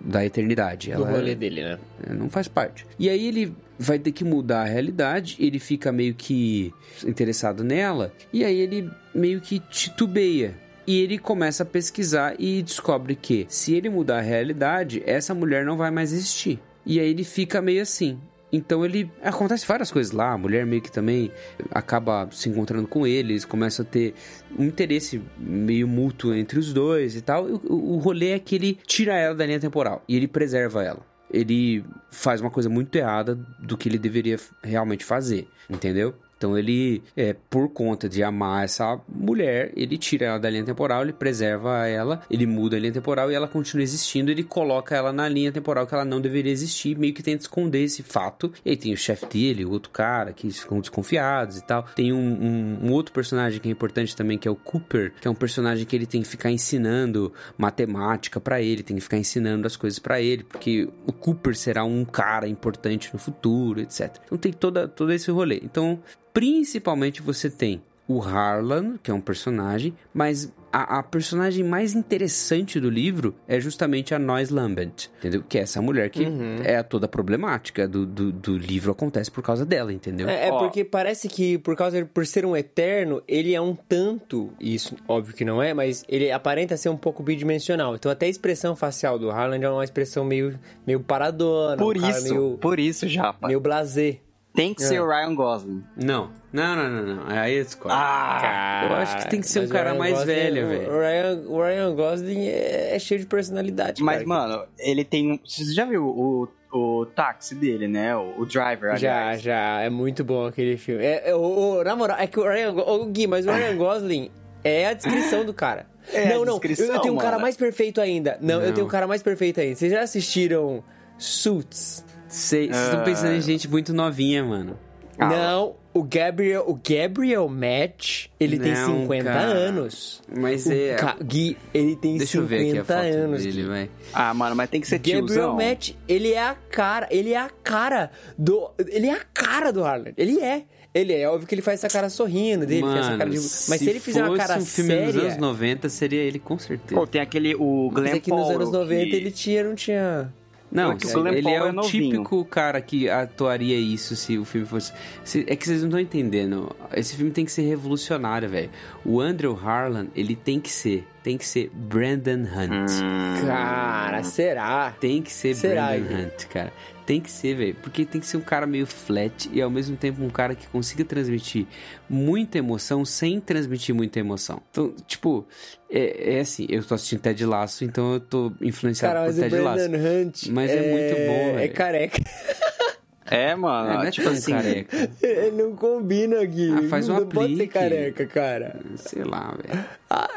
da eternidade. Do Ela rolê é- dele, né? é, não faz parte. E aí ele vai ter que mudar a realidade, ele fica meio que interessado nela, e aí ele meio que titubeia E ele começa a pesquisar e descobre que se ele mudar a realidade, essa mulher não vai mais existir. E aí ele fica meio assim. Então ele. Acontece várias coisas lá. A mulher meio que também acaba se encontrando com eles, começa a ter um interesse meio mútuo entre os dois e tal. O, o rolê é que ele tira ela da linha temporal e ele preserva ela. Ele faz uma coisa muito errada do que ele deveria realmente fazer, entendeu? Então ele, é, por conta de amar essa mulher, ele tira ela da linha temporal, ele preserva ela, ele muda a linha temporal e ela continua existindo, ele coloca ela na linha temporal que ela não deveria existir, meio que tenta esconder esse fato. E aí tem o chefe dele, o outro cara, que ficam desconfiados e tal. Tem um, um, um, outro personagem que é importante também, que é o Cooper, que é um personagem que ele tem que ficar ensinando matemática para ele, tem que ficar ensinando as coisas para ele, porque o Cooper será um cara importante no futuro, etc. Então tem toda, todo esse rolê. Então Principalmente você tem o Harlan, que é um personagem, mas a, a, personagem mais interessante do livro é justamente a Noise Lambert, entendeu? Que é essa mulher que uhum. é toda problemática do, do, do, livro acontece por causa dela, entendeu? É, é porque parece que por causa por ser um eterno, ele é um tanto, isso óbvio que não é, mas ele aparenta ser um pouco bidimensional. Então até a expressão facial do Harlan é uma expressão meio meio paradona, por um isso, meio, por isso já, meio blasé. Tem que é. ser o Ryan Gosling. Não. Não, não, não, não. Aí eu discordo. Ah, cara, eu acho que tem que ser um cara mais Gosling, velho, velho. O Ryan, o Ryan Gosling é, é cheio de personalidade. Mas, cara. mano, ele tem. Você já viu o, o táxi dele, né? O, o Driver, Já, já. É muito bom aquele filme. É, é, o, o, na moral, é que o Ryan. O Gui, mas o Ryan Gosling é a descrição do cara. É não, não. Eu, eu tenho um cara mano. mais perfeito ainda. Não, Não. eu tenho um cara mais perfeito ainda. Vocês já assistiram Suits? Vocês estão pensando em gente muito novinha, mano. Ah, não, o Gabriel, o Gabriel Match, ele tem Não, 50 cara. anos. Mas O é. Ca- Gui, ele tem Deixa eu 50 ver aqui a foto anos. dele. Ah, mano, mas tem que ser Gabriel tiozão. Match, ele é a cara, ele é a cara do, ele é a cara do Harlan. Ele é. Ele é, óbvio que ele faz essa cara sorrindo dele, faz essa Mano, cara de... Mas se, ele fizer uma cara um filme séria... nos anos 90, seria ele com certeza. Pô, tem aquele, o Mas Glenn é que nos anos 90 que- ele tinha, não tinha... Não, É que o ele é é o novinho. típico cara que atuaria isso se o filme fosse. se- É que vocês não estão entendendo. Esse filme tem que ser revolucionário, velho. O Andrew Harlan, ele tem que ser. Tem que ser Brandon Hunt. Hum. Cara, será? Tem que ser Será, Brandon? Hunt, cara. Tem que ser, velho. Porque tem que ser um cara meio flat e ao mesmo tempo um cara que consiga transmitir muita emoção sem transmitir muita emoção. Então, tipo, é, é assim, eu tô assistindo Ted Lasso, então eu tô influenciado Cara, por Ted Hunt Mas é muito bom, É velho. careca. É, mano, É, não é tipo assim, careca. Ele não combina, Gui. Ah, faz um não pode ser aplique. careca, cara. Sei lá, velho. Ah,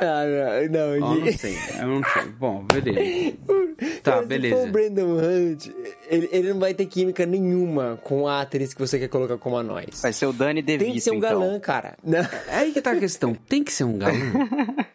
não, não, Ó, Gui. não sei, eu não sei. Bom, beleza. Tá, Cara, Se beleza. for o Brandon Hunt, ele, ele não vai ter química nenhuma com a atriz que você quer colocar como a nós. vai ser o Danny DeVito, Tem que ser um então. galã, cara. Não, É Aí que tá a questão. Tem que ser um galã?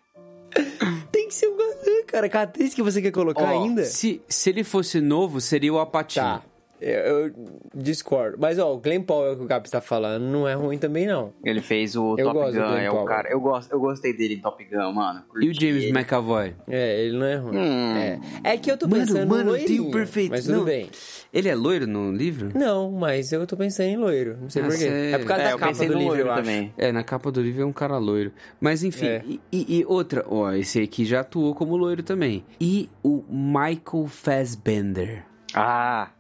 tem que ser um galã, cara. Com a atriz que você quer colocar Ó, ainda. Se, se ele fosse novo, seria o Apatinho. Tá. Eu, eu discordo. Mas, ó, o Glenn Powell que o Gabi tá falando não é ruim também, não. Ele fez o Eu Top gosto do Gun, Glenn é o cara. Eu, gosto, eu gostei dele em Top Gun, mano. E o James ele. McAvoy? É, ele não é ruim. Hum. É. é que eu tô Mano, pensando mano, no tem o loirinho, perfeito. Mas tudo Não. bem. Ele é loiro no livro? Não, mas eu tô pensando em loiro. Não sei Ah, porquê. É por causa É, da capa do livro, loiro eu acho. também. É, na capa do livro é um cara loiro. Mas enfim, É. e, e- e outra, ó, esse aqui já atuou como loiro também. E o Michael Fassbender. Ah,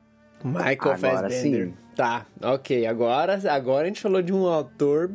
Michael Agora Fassbender. sim. Tá, ok. Agora, agora a gente falou de um autor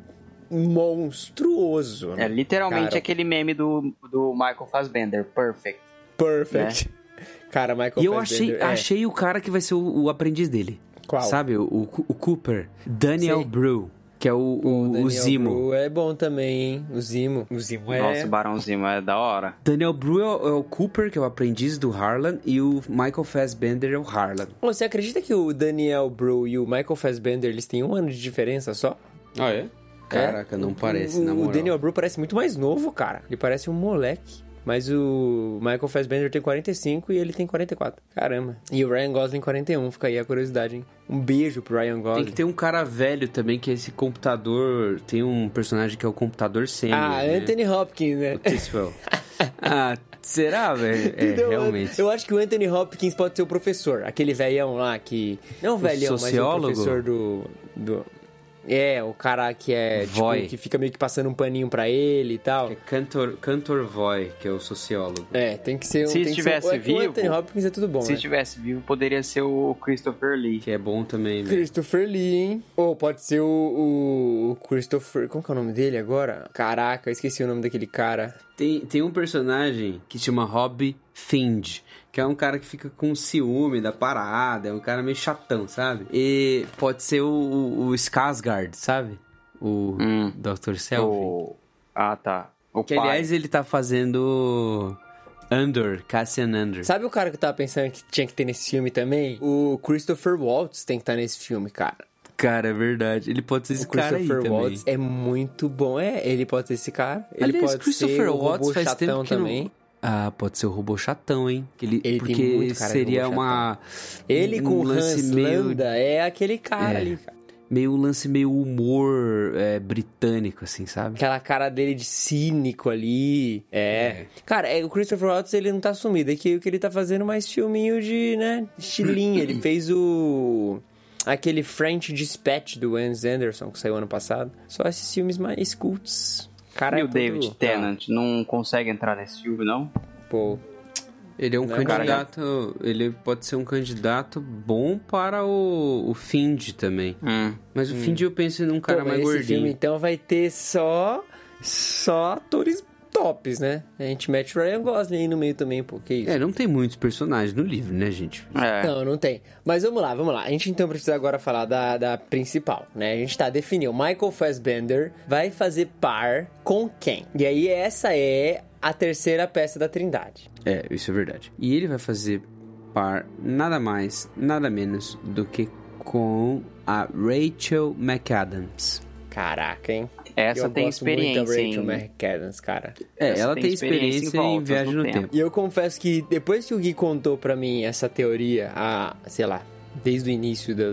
monstruoso. é né? literalmente Cara, aquele meme do, do Michael Fassbender, perfect. Perfect. Cara, Michael e eu Fassbender. achei, é. achei o cara que vai ser o, o aprendiz dele. Qual? Sabe, o, o, o Cooper. Daniel Sei. Brew, que é o, o, o Daniel Zimo. Bru é bom também, hein? O Zimo. O Zimo é. Nossa, o Barãozinho é da hora. Daniel Brew é o, é o Cooper, que é o aprendiz do Harlan, e o Michael Fassbender é o Harlan. Ô, Você acredita que o Daniel Bru e o Michael Fassbender eles têm um ano de diferença só? Ah, é? Caraca, não parece, o, na O moral. Daniel Bru parece muito mais novo, cara. Ele parece um moleque. Mas o Michael Fassbender tem 45 e ele tem 44. Caramba. E o Ryan Gosling 41. Fica aí a curiosidade, hein? Um beijo pro Ryan Gosling. Tem que ter um cara velho também, que é esse computador... Tem um personagem que é o computador sênior, Ah, né? Anthony Hopkins, né? O Tiswell. ah, será, velho? É, Então, realmente. Eu acho que o Anthony Hopkins pode ser o professor. Aquele velhão lá que... Não o velhão, sociólogo? mas o professor do... do... É, o cara que é, Voy. tipo, que fica meio que passando um paninho pra ele e tal. É Cantor, Cantor Voy, que é o sociólogo. É, tem que ser um... Se tem que ser- estivesse é que O vivo, Anthony Hopkins é tudo bom, Se né? estivesse vivo, poderia ser o Christopher Lee. Que é bom também, né? Christopher Lee, hein? Ou pode ser o, o, o Christopher... Como que é o nome dele agora? Caraca, eu esqueci o nome daquele cara. Tem, tem um personagem que chama Rob Find, que é um cara que fica com ciúme da parada, é um cara meio chatão, sabe? E pode ser o, o, o Skarsgård, sabe? O Hum. Dr. Selfie. O... Ah, tá. O Que, pai. aliás, ele tá fazendo Andor, Cassian Andor. Sabe o cara que eu tava pensando que tinha que ter nesse filme também? O Christopher Waltz tem que estar nesse filme, cara. Cara, é verdade. Ele pode ser esse O cara aí Christopher também. Waltz é muito bom. É, ele pode ser esse cara. Ele Aliás, pode Christopher ser o Waltz robô faz chatão tempo que também. não... Ah, pode ser o robô chatão, hein? Ele, Ele porque muito cara de seria uma... Ele um com o lance Hans meio- Landa é aquele cara É. ali, cara. Meio um lance meio humor é, britânico, assim, sabe? Aquela cara dele de cínico ali. É. Cara, é, o Christopher Waltz, ele não tá sumido. É que o que ele tá fazendo mais filminho de, né, estilinho. ele fez o... Aquele French Dispatch do Wes Anderson, que saiu ano passado. Só esses filmes mais cults. Cara, E é o David Tennant não consegue entrar nesse filme, não? Pô, Ele é um Não, candidato. Ele pode ser um candidato bom para o, o Find também. Hum. Mas o Find eu penso num cara Pô, mas mais esse gordinho. filme, então, vai ter só... Só atores tops, né? A gente mete o Ryan Gosling aí no meio também, pô. Que isso? É, não tem muitos personagens no livro, né, gente? É. Não, não tem. Mas vamos lá, vamos lá. A gente então precisa agora falar da, da principal, né? A gente tá definindo. Michael Fassbender vai fazer par com quem? E aí essa é a terceira peça da trindade. É, isso é verdade. E ele vai fazer par nada mais, nada menos do que com a Rachel McAdams. Caraca, hein? Essa Eu tem gosto muito da experiência Rachel em... McAdams, cara. É, Essa ela tem tem experiência experiência, em em, viagem no no tempo. tempo. E eu confesso que depois que o Gui contou pra mim essa teoria, a, sei lá, desde o início da,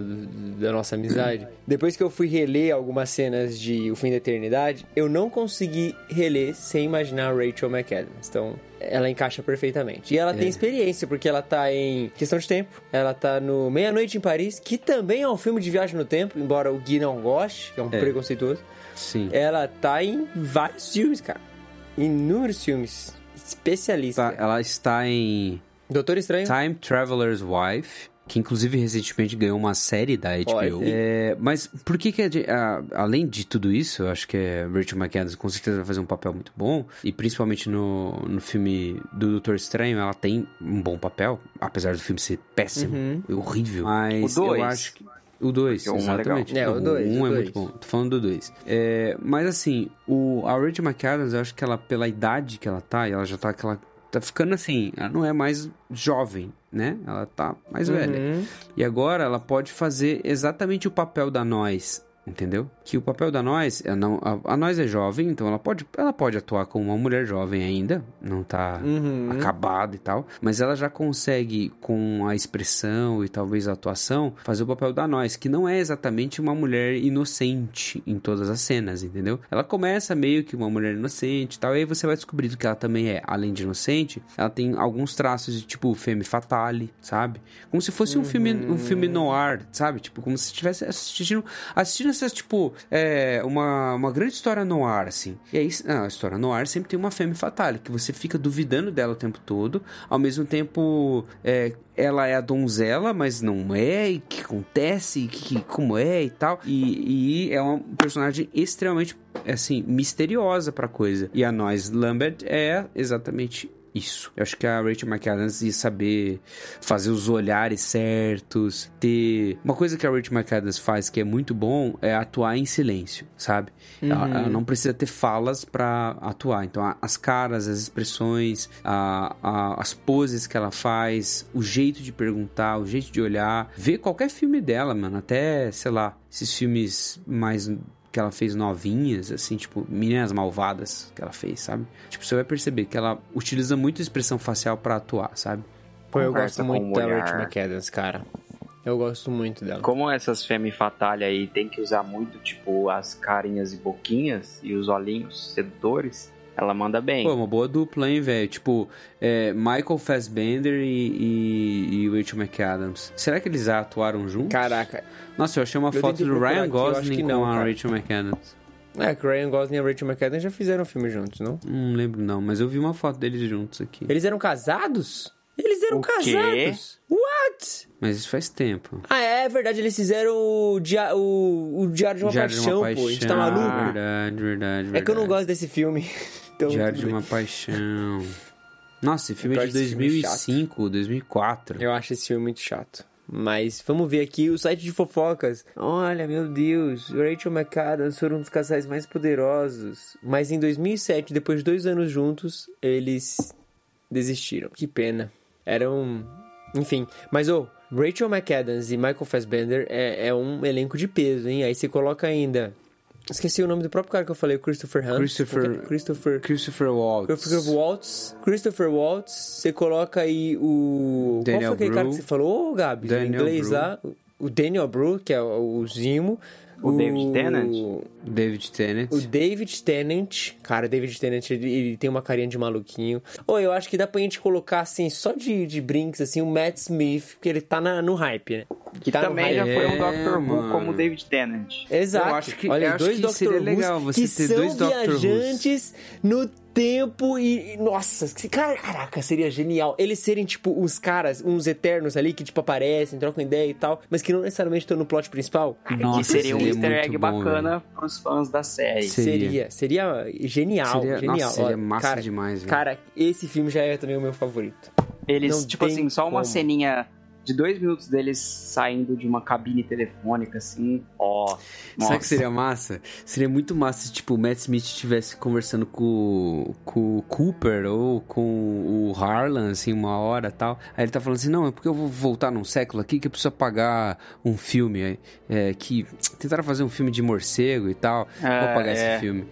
da nossa amizade, depois que eu fui reler algumas cenas de O Fim da Eternidade, eu não consegui reler sem imaginar a Rachel McAdams. Então, ela encaixa perfeitamente. E ela tem experiência, porque ela tá em Questão de Tempo, ela tá no Meia-Noite em Paris, que também é um filme de viagem no tempo, embora o Gui não goste, que é um É. preconceituoso. Sim. Ela tá em vários filmes, cara. Inúmeros filmes. Especialista. Tá, ela está em Doutor Estranho. Time Traveler's Wife, que inclusive recentemente ganhou uma série da HBO. É, mas por que que, de- a- além de tudo isso, eu acho que a Rachel McAdams com certeza vai fazer um papel muito bom, e principalmente no, no filme do Doutor Estranho, ela tem um bom papel, apesar do filme ser péssimo, Uhum. horrível. Mas O dois. eu acho que... O 2, Porque o um é exatamente. É, o Não, dois, um o é dois. muito bom. Tô falando do 2. mas assim, o, a Rachel McAdams, eu acho que ela, pela idade que ela tá, e ela já tá aquela. Tá ficando assim, ela não é mais jovem, né? Ela tá mais velha. Uhum. E agora ela pode fazer exatamente o papel da nós, entendeu? Que o papel da nós, é não, a, a nós é jovem, então ela pode, ela pode atuar como uma mulher jovem ainda, não tá Uhum. acabada e tal, mas ela já consegue com a expressão e talvez a atuação fazer o papel da nós, que não é exatamente uma mulher inocente em todas as cenas, entendeu? Ela começa meio que uma mulher inocente e tal, e aí você vai descobrindo que ela também é, além de inocente, ela tem alguns traços de tipo femme fatale, sabe? Como se fosse um filme um filme noir, sabe? Tipo, como se estivesse assistindo assistindo essas tipo é, uma, uma grande história noir assim. E aí ah, a história noir sempre tem uma femme fatale que você fica duvidando dela o tempo todo, ao mesmo tempo é, ela é a donzela, mas não é, e que acontece, que, como é e tal. E, e é uma personagem extremamente, assim, misteriosa pra coisa. E a Noise Lambert é exatamente isso. Eu acho que a Rachel McAdams ia saber fazer os olhares certos, ter... Uma coisa que a Rachel McAdams faz que é muito bom é atuar em silêncio, sabe? Ela, ela não precisa ter falas pra atuar. Então, as caras, as expressões, a- a- as poses que ela faz, o jeito de perguntar, o jeito de olhar. Ver qualquer filme dela, mano. Até, sei lá, esses filmes mais que ela fez novinhas, assim, tipo, Meninas Malvadas que ela fez, sabe? Tipo, você vai perceber que ela utiliza muito expressão facial pra atuar, sabe? Pô, eu gosto muito da. Rachel McAdams, cara. Eu gosto muito dela. Como essas femme fatale aí tem que usar muito, tipo, as carinhas e boquinhas e os olhinhos sedutores, Ela manda bem. Pô, uma boa dupla, hein, velho? Tipo, é, Michael Fassbender e, e, e Rachel McAdams. Será que eles atuaram juntos? Caraca. Nossa, eu achei uma Eu foto do Ryan aqui, Gosling com não, a cara. Rachel McAdams. É, que o Ryan Gosling e a Rachel McAdams já fizeram filme juntos, não? Não lembro não, mas eu vi uma foto deles juntos aqui. Eles eram casados? Eles eram O quê? casados. What? Mas isso faz tempo. Ah, é verdade, eles fizeram o, dia, o, o Diário de uma Diário de Paixão, uma pô. A gente tá Paixão, maluco? Verdade, verdade, É que eu não verdade. gosto desse filme. Então, Diário de uma Paixão. Nossa, esse filme é de gosto desse filme 2005, 2004. Eu acho esse filme muito chato. Mas vamos ver aqui o site de fofocas. Olha, meu Deus, Rachel McAdams foram um dos casais mais poderosos. Mas em 2007, depois de dois anos juntos, eles desistiram. Que pena. Eram. Enfim. Mas, ô, Rachel McAdams e Michael Fassbender é, é um elenco de peso, hein? Aí você coloca ainda. Esqueci o nome do próprio cara que eu falei, o Christopher Hunt. Christopher- Christopher. Christopher Waltz. Christopher Waltz, Christopher Waltz, você coloca aí o. Daniel Qual foi aquele cara Bru. que você falou, Gabi? Daniel em inglês Bru. lá. O Daniel Bru, que é o Zimo. O David Tennant? David Tennant. O David Tennant. Cara, o David Tennant, ele, ele tem uma carinha de maluquinho. Ou eu acho que dá pra gente colocar, assim, só de, de brinks, assim, o Matt Smith, porque ele tá na- no hype, né? Que tá também já foi um É, Doctor Who mano. como David Tennant. Exato. Eu acho que- Olha, eu acho dois que Dr. seria Who's legal você que ter são dois Dr. Who's. viajantes no tempo e, e- nossa, caraca, seria genial. Eles serem tipo os caras, uns eternos ali que tipo aparecem, trocam ideia e tal, mas que não necessariamente estão no plot principal. Nossa, que seria um seria easter egg bom, bacana pros fãs da série. Seria. Seria, seria genial, Seria- genial. nossa, seria Ó, massa cara, demais, velho. Cara, esse filme já é também o meu favorito. Eles, Não tipo assim, só uma como. ceninha de dois minutos deles saindo de uma cabine telefônica, assim, ó. Sabe nossa. que seria massa? Seria muito massa se, tipo, o Matt Smith estivesse conversando com, com o Cooper ou com o Harlan, assim, uma hora e tal. Aí ele tá falando assim, não, é porque eu vou voltar num século aqui que eu preciso pagar um filme. É, que tentaram fazer um filme de morcego e tal. vou É, pagar é. esse filme.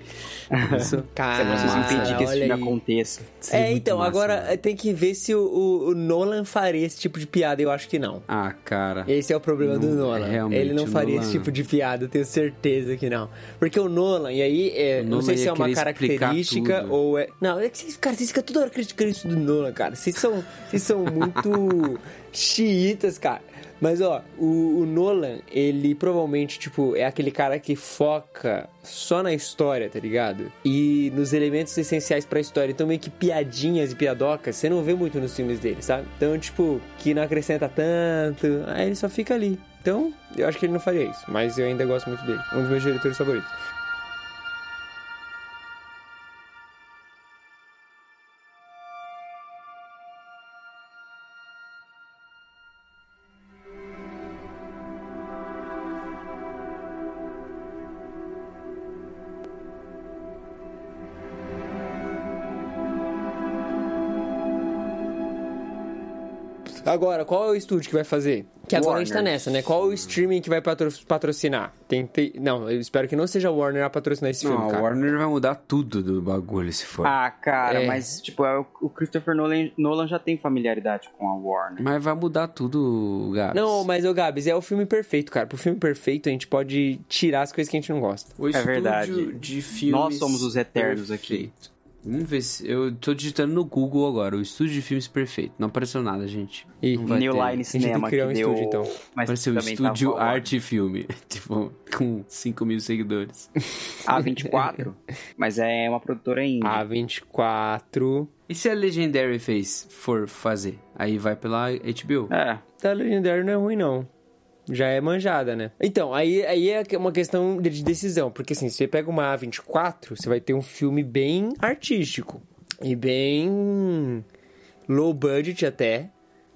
Isso Cara, massa, impedir que esse filme aí. aconteça. seria É, então, massa, agora tem que ver se o, o- o Nolan faria esse tipo de piada. Eu acho que não. Ah, cara. Esse é o problema do Não, Nolan. é, realmente, Ele não faria Nolan- esse tipo de piada, eu tenho certeza que não. Porque o Nolan, e aí, é, O não Nolan sei se é uma característica ou é. Não, é que vocês, cara, vocês ficam toda hora criticando isso do Nolan, cara. Vocês são, vocês são muito xiitas, cara. Mas ó, o, o Nolan, ele provavelmente, tipo, é aquele cara que foca só na história, tá ligado? E nos elementos essenciais pra história. Então, meio que piadinhas e piadocas, você não vê muito nos filmes dele, sabe? Então, tipo, que não acrescenta tanto, aí ele só fica ali. Então, eu acho que ele não faria isso, mas eu ainda gosto muito dele. Um dos meus diretores favoritos. Agora, qual é o estúdio que vai fazer? Que agora a gente tá Warner. nessa, né? Qual é o streaming que vai patro- patrocinar? Tem, tem- Não, eu espero que não seja a Warner a patrocinar esse Não, filme, a cara. Warner vai mudar tudo do bagulho se for. Ah, cara, É. mas, tipo, é o- o Christopher Nolan, Nolan já tem familiaridade com a Warner. Mas vai mudar tudo, Gabs. Não, mas, ô Gabs, é o filme perfeito, cara. Pro filme perfeito, a gente pode tirar as coisas que a gente não gosta. O É verdade. de filmes Nós somos os eternos aqui. Vamos ver se. Eu tô digitando no Google agora, o estúdio de filmes perfeito. Não apareceu nada, gente. Ih, Não vai New ter. Line A gente tem Cinema que criar um que deu... estúdio, então. Mas Apareceu o também estúdio tava Arte e Filme. tipo, com 5 mil seguidores. A24, mas é uma produtora indie. A24. E se a Legendary fez, for fazer? Aí vai pela HBO. É, Da Legendary não é ruim, não. Já é manjada, né? Então, aí, aí é uma questão de de decisão. Porque assim, se você pega uma A24, você vai ter um filme bem artístico. E bem low budget até,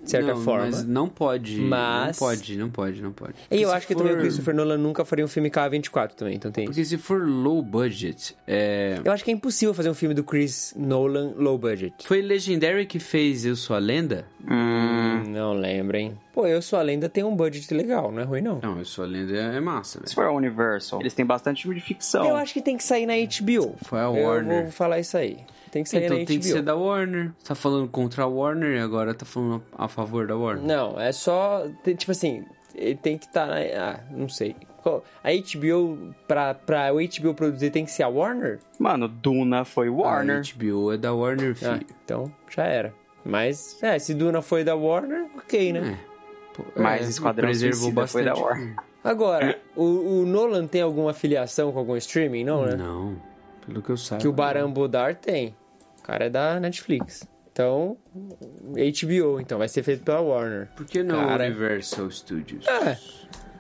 de certa não, forma. Mas não pode. Mas- Não pode, não pode, não pode. E eu acho que também o for- Christopher Nolan nunca faria um filme com a A24 também, então tem isso. Porque se for low budget, é. Eu acho que é impossível fazer um filme do Chris Nolan low budget. Foi Legendary que fez Eu Sou a Lenda? Hum, não lembro, hein? Pô, Eu Sou a Lenda tem um budget legal, não é ruim não. Não, Eu Sou a Lenda é massa, velho. se for a Universal, eles têm bastante filme de ficção. Eu acho que tem que sair na HBO. Foi a Eu Warner. vou falar isso aí. Tem que sair Então na tem HBO. que ser da Warner. Tá falando contra a Warner e agora tá falando a favor da Warner. Não, é só. tem- Tipo assim, ele tem que estar. na. Ah, não sei. A HBO, pra, pra o HBO produzir, tem que ser a Warner? Mano, Duna foi Warner. A HBO é da Warner, Ah, filho. então já era. Mas, é, se Duna foi da Warner, ok, né? Pô, Mas é, Esquadrão preservou Suicida foi da bastante. Warner. Agora, o, o Nolan tem alguma afiliação com algum streaming? Não, né? Não, pelo que eu saiba. Que o Baran Bodar tem. O cara é da Netflix. Então, HBO, então, vai ser feito pela Warner. Por que não Cara. Universal Studios? É.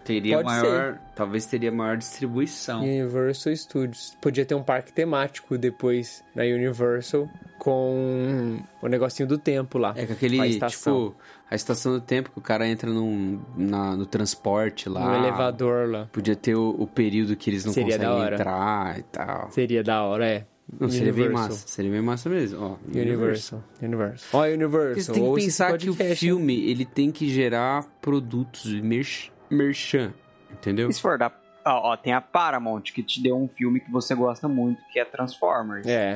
Teria pode maior. Talvez teria maior distribuição. Universal Studios. Podia ter um parque temático depois na Universal com o negocinho do tempo lá. É com aquele, A estação. tipo, a estação do tempo que o cara entra num, na- no transporte lá. No elevador lá. Podia ter o, o período que eles não Seria conseguem entrar e tal. Seria da hora, é. Não, seria bem massa. Seria bem massa mesmo. Ó, Universal. Universal. Ó, Universal. Você tem que pensar que o filme, ele tem que gerar produtos merch, merchan, entendeu? Se for da. Ó, ó, tem a Paramount que te deu um filme que você gosta muito, que é Transformers. É.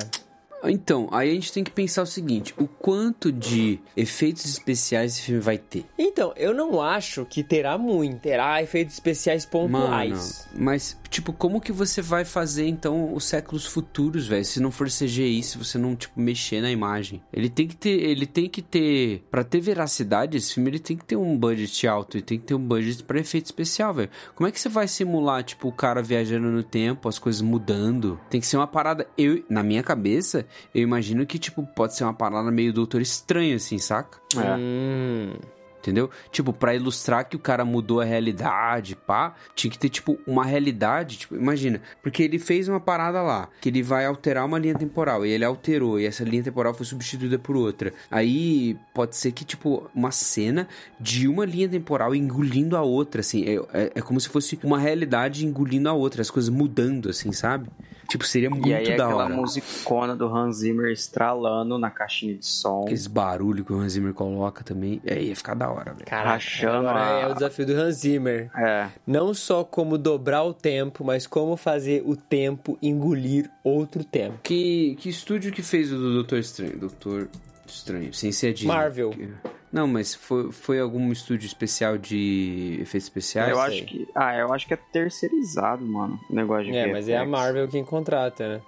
Então, aí a gente tem que pensar o seguinte, o quanto de efeitos especiais esse filme vai ter? Então, eu não acho que terá muito. Terá efeitos especiais Mano, pontuais. mas, tipo, como que você vai fazer, então, os séculos futuros, velho? Se não for CGI, se você não, tipo, mexer na imagem. Ele tem que ter, ele tem que ter, pra ter veracidade, esse filme, ele tem que ter um budget alto, ele tem que ter um budget pra efeito especial, velho. Como é que você vai simular, tipo, o cara viajando no tempo, as coisas mudando? Tem que ser uma parada, eu, na minha cabeça, eu imagino que, tipo, pode ser uma parada meio doutor estranho, assim, saca? É. Hum. Entendeu? Tipo, pra ilustrar que o cara mudou a realidade, pá, tinha que ter, tipo, uma realidade, tipo, imagina, porque ele fez uma parada lá, que ele vai alterar uma linha temporal, e ele alterou, e essa linha temporal foi substituída por outra. Aí, pode ser que, tipo, uma cena de uma linha temporal engolindo a outra, assim, é, é, é como se fosse uma realidade engolindo a outra, as coisas mudando, assim, sabe? Tipo, seria muito E aí da aquela hora. musicona do Hans Zimmer estralando na caixinha de som. Aqueles barulhos que o Hans Zimmer coloca também, aí ia ficar da hora, velho. Caraca, Rachando agora é o desafio do Hans Zimmer. É. Não só como dobrar o tempo, mas como fazer o tempo engolir outro tempo. Que, que estúdio que fez o do Doutor Estranho? Doutor Estranho, sem ser a Disney. Marvel. Que- Não, mas foi, foi algum estúdio especial de efeitos especiais? eu acho que. Ah, eu acho que é terceirizado, mano. O negócio de É, mas é a. Marvel quem contrata, né?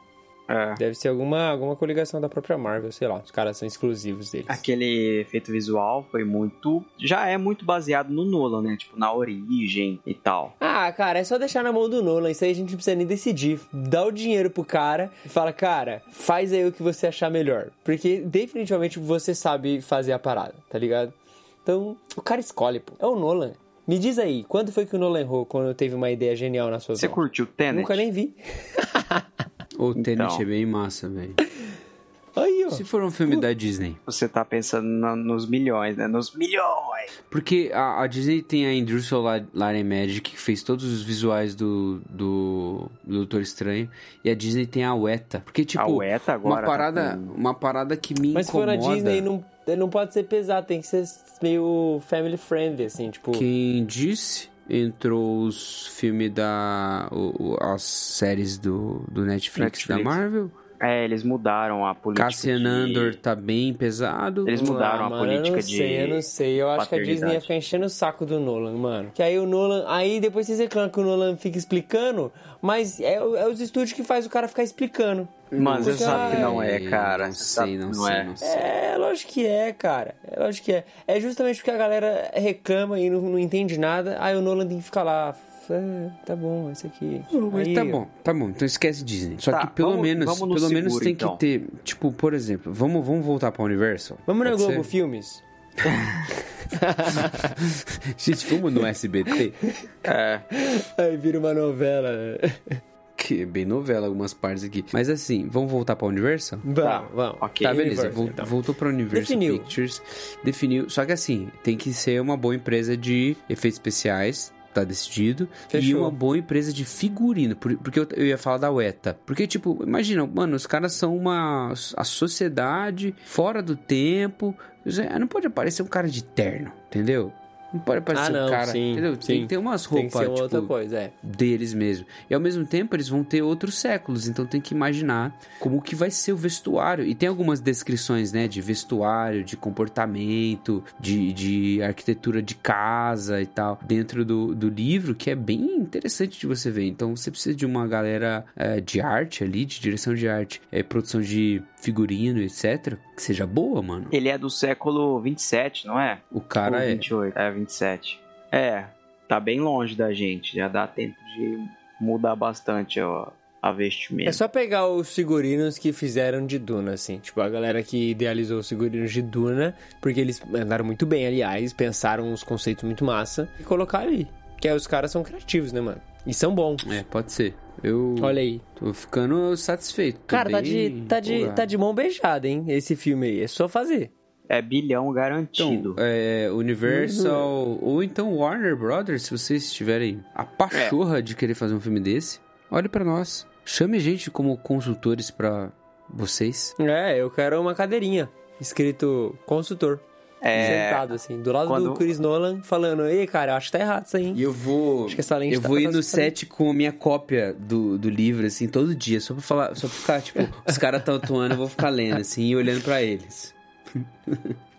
É. Deve ser alguma, alguma coligação da própria Marvel, sei lá. Os caras são exclusivos deles. Aquele efeito visual foi muito. Já é muito baseado no Nolan, né? Tipo, na origem e tal. Ah, cara, é só deixar na mão do Nolan. Isso aí a gente não precisa nem decidir. Dá o dinheiro pro cara e fala, cara, faz aí o que você achar melhor. Porque definitivamente você sabe fazer a parada, tá ligado? Então, o cara escolhe, pô. É o Nolan. Me diz aí, quando foi que o Nolan errou quando teve uma ideia genial na sua Você curtiu Tenet? Nunca nem vi. O Tenet Então. é bem massa, velho. Aí, ó. Se for um filme da Disney. Você tá pensando na- nos milhões, né? Nos milhões! Porque a, a Disney tem a Industrial Light and Magic, que fez todos os visuais do, do, do Doutor Estranho. E a Disney tem a Weta. Porque, tipo, a Weta agora. uma, parada, tá com- uma parada que me Mas se for incomoda... na Disney, não, não pode ser pesado, tem que ser meio family friendly, assim, tipo. Quem disse entrou os filmes da. o- as séries do, do Netflix, da Netflix. Marvel. É, eles mudaram a política. Cassian de- Andor tá bem pesado. Eles mudaram Ah, a mano, política eu não de. sei, eu não sei. Eu acho que a Disney ia ficar enchendo o saco do Nolan, mano. Que aí o Nolan. Aí depois vocês reclamam que o Nolan fica explicando, mas é, é os estúdios que faz o cara ficar explicando. Mano, você sabe que não é, cara. Não sei, não que sei, é. não sei. É, lógico que é, cara. É lógico que é. É justamente porque a galera reclama e não, não entende nada, aí o Nolan tem que ficar lá. "Ah, tá bom, esse aqui. Mas Aí, tá bom, tá bom. Então esquece Disney. Só Tá, que pelo vamos- menos, vamos pelo menos seguro, tem então. que ter, tipo, por exemplo, vamos, vamos voltar pra Universal? Vamos na Pode Globo ser? Filmes? Gente, vamos no SBT? É. Aí vira uma novela. que é bem novela algumas partes aqui. Mas assim, vamos voltar pra Universal? Vamos, vamos. ok. Tá, beleza. Universal, Vol- então. Voltou pra Universal Definiu. Pictures. Definiu. Só que assim, tem que ser uma boa empresa de efeitos especiais. Tá decidido. E Fechou. uma boa empresa de figurino. por- porque eu, eu ia falar da UETA. Porque, tipo, imagina, mano, os caras são uma. A sociedade fora do tempo. Não pode aparecer um cara de terno, entendeu? Não pode parecer Ah, não, um cara, sim, entendeu? Tem sim. que ter umas Tem roupas, uma outra tipo, coisa, é. deles mesmo. E ao mesmo tempo eles vão ter outros séculos, então tem que imaginar como que vai ser o vestuário. E tem algumas descrições, né, de vestuário, de comportamento, de, de arquitetura de casa e tal, dentro do, do livro, que é bem interessante de você ver. Então você precisa de uma galera é, de arte ali, de direção de arte, é, produção de figurino, etc., que seja boa, mano. Ele é do século 27, não é? O cara Ou é. 28, é 27. É, tá bem longe da gente, já dá tempo de mudar bastante ó, a vestimenta. É só pegar os figurinos que fizeram de Duna, assim. Tipo, a galera que idealizou os figurinos de Duna, porque eles andaram muito bem, aliás, pensaram uns conceitos muito massa, e colocar ali. Que aí os caras são criativos, né, mano? E são bons. É, pode ser. Eu Olha aí. tô ficando satisfeito. Tô Cara, tá de, tá, de, empolgado. tá de mão beijada, hein? Esse filme aí. É só fazer. É bilhão garantido. Então, é, Universal ou então Warner Brothers, se vocês tiverem a pachorra de querer fazer um filme desse, olhe pra nós. Chame a gente como consultores pra vocês. É, eu quero uma cadeirinha. Escrito consultor. É, Sentado, assim, do lado quando- do Chris Nolan, falando: Ei, cara, acho que tá errado isso aí, hein? E eu vou. Acho que essa lente eu tá vou ir no set com a minha cópia do, do livro, assim, todo dia, só pra falar, só pra ficar, tipo, os caras tão atuando, eu vou ficar lendo, assim, e olhando pra eles.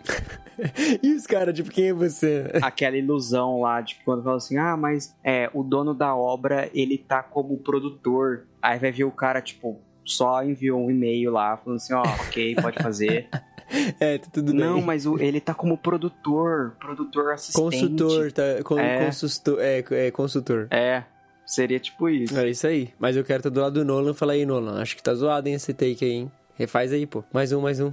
E os caras, tipo, quem é você? aquela ilusão lá de que quando fala assim, ah, mas é, o dono da obra, ele tá como produtor. Aí vai ver o cara, tipo, só enviou um e-mail lá, falando assim, ó, ok, pode fazer. É, tá tudo Não, bem. mas o- ele tá como produtor, produtor assistente. Consultor, tá? Con, É. consultor, é, é, consultor. É, seria tipo isso. É isso aí. Mas eu quero estar do lado do Nolan e falar aí, Nolan, acho que tá zoado, hein, esse take aí, hein? Refaz aí, pô. Mais um, mais um.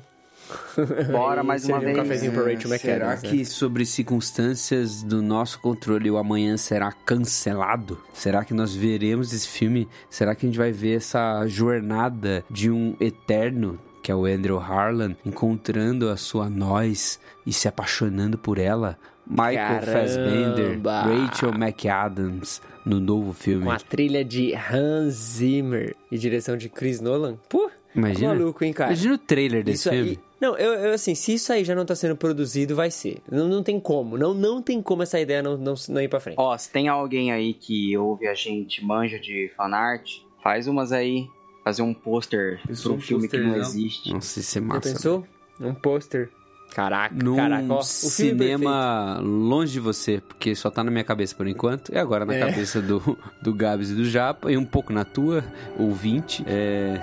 Bora, mais uma vez. Um cafezinho pra Rachel Será McAdams, né? que sobre circunstâncias do nosso controle o amanhã será cancelado? Será que nós veremos esse filme? Será que a gente vai ver essa jornada de um eterno, que é o Andrew Harlan, encontrando a sua nós e se apaixonando por ela? Michael Caramba! Fassbender, Rachel McAdams no novo filme. Com a trilha de Hans Zimmer e direção de Chris Nolan. Pô, Imagina. maluco, hein, cara? Imagina o trailer desse Isso filme. aí. Não, eu, eu, assim, se isso aí já não tá sendo produzido, vai ser. Não, não tem como. Não, não tem como essa ideia não, não, não ir pra frente. Ó, se tem alguém aí que ouve a gente, manja de fanart, faz umas aí. Fazer um pôster pro um filme que não posterzão. existe. Nossa, isso é Já massa. pensou? Um pôster. Caraca, Num caraca, ó. O filme perfeito. cinema longe de você, porque só tá na minha cabeça por enquanto, e agora na É. cabeça do, do Gabs e do Japa, e um pouco na tua, ouvinte. É.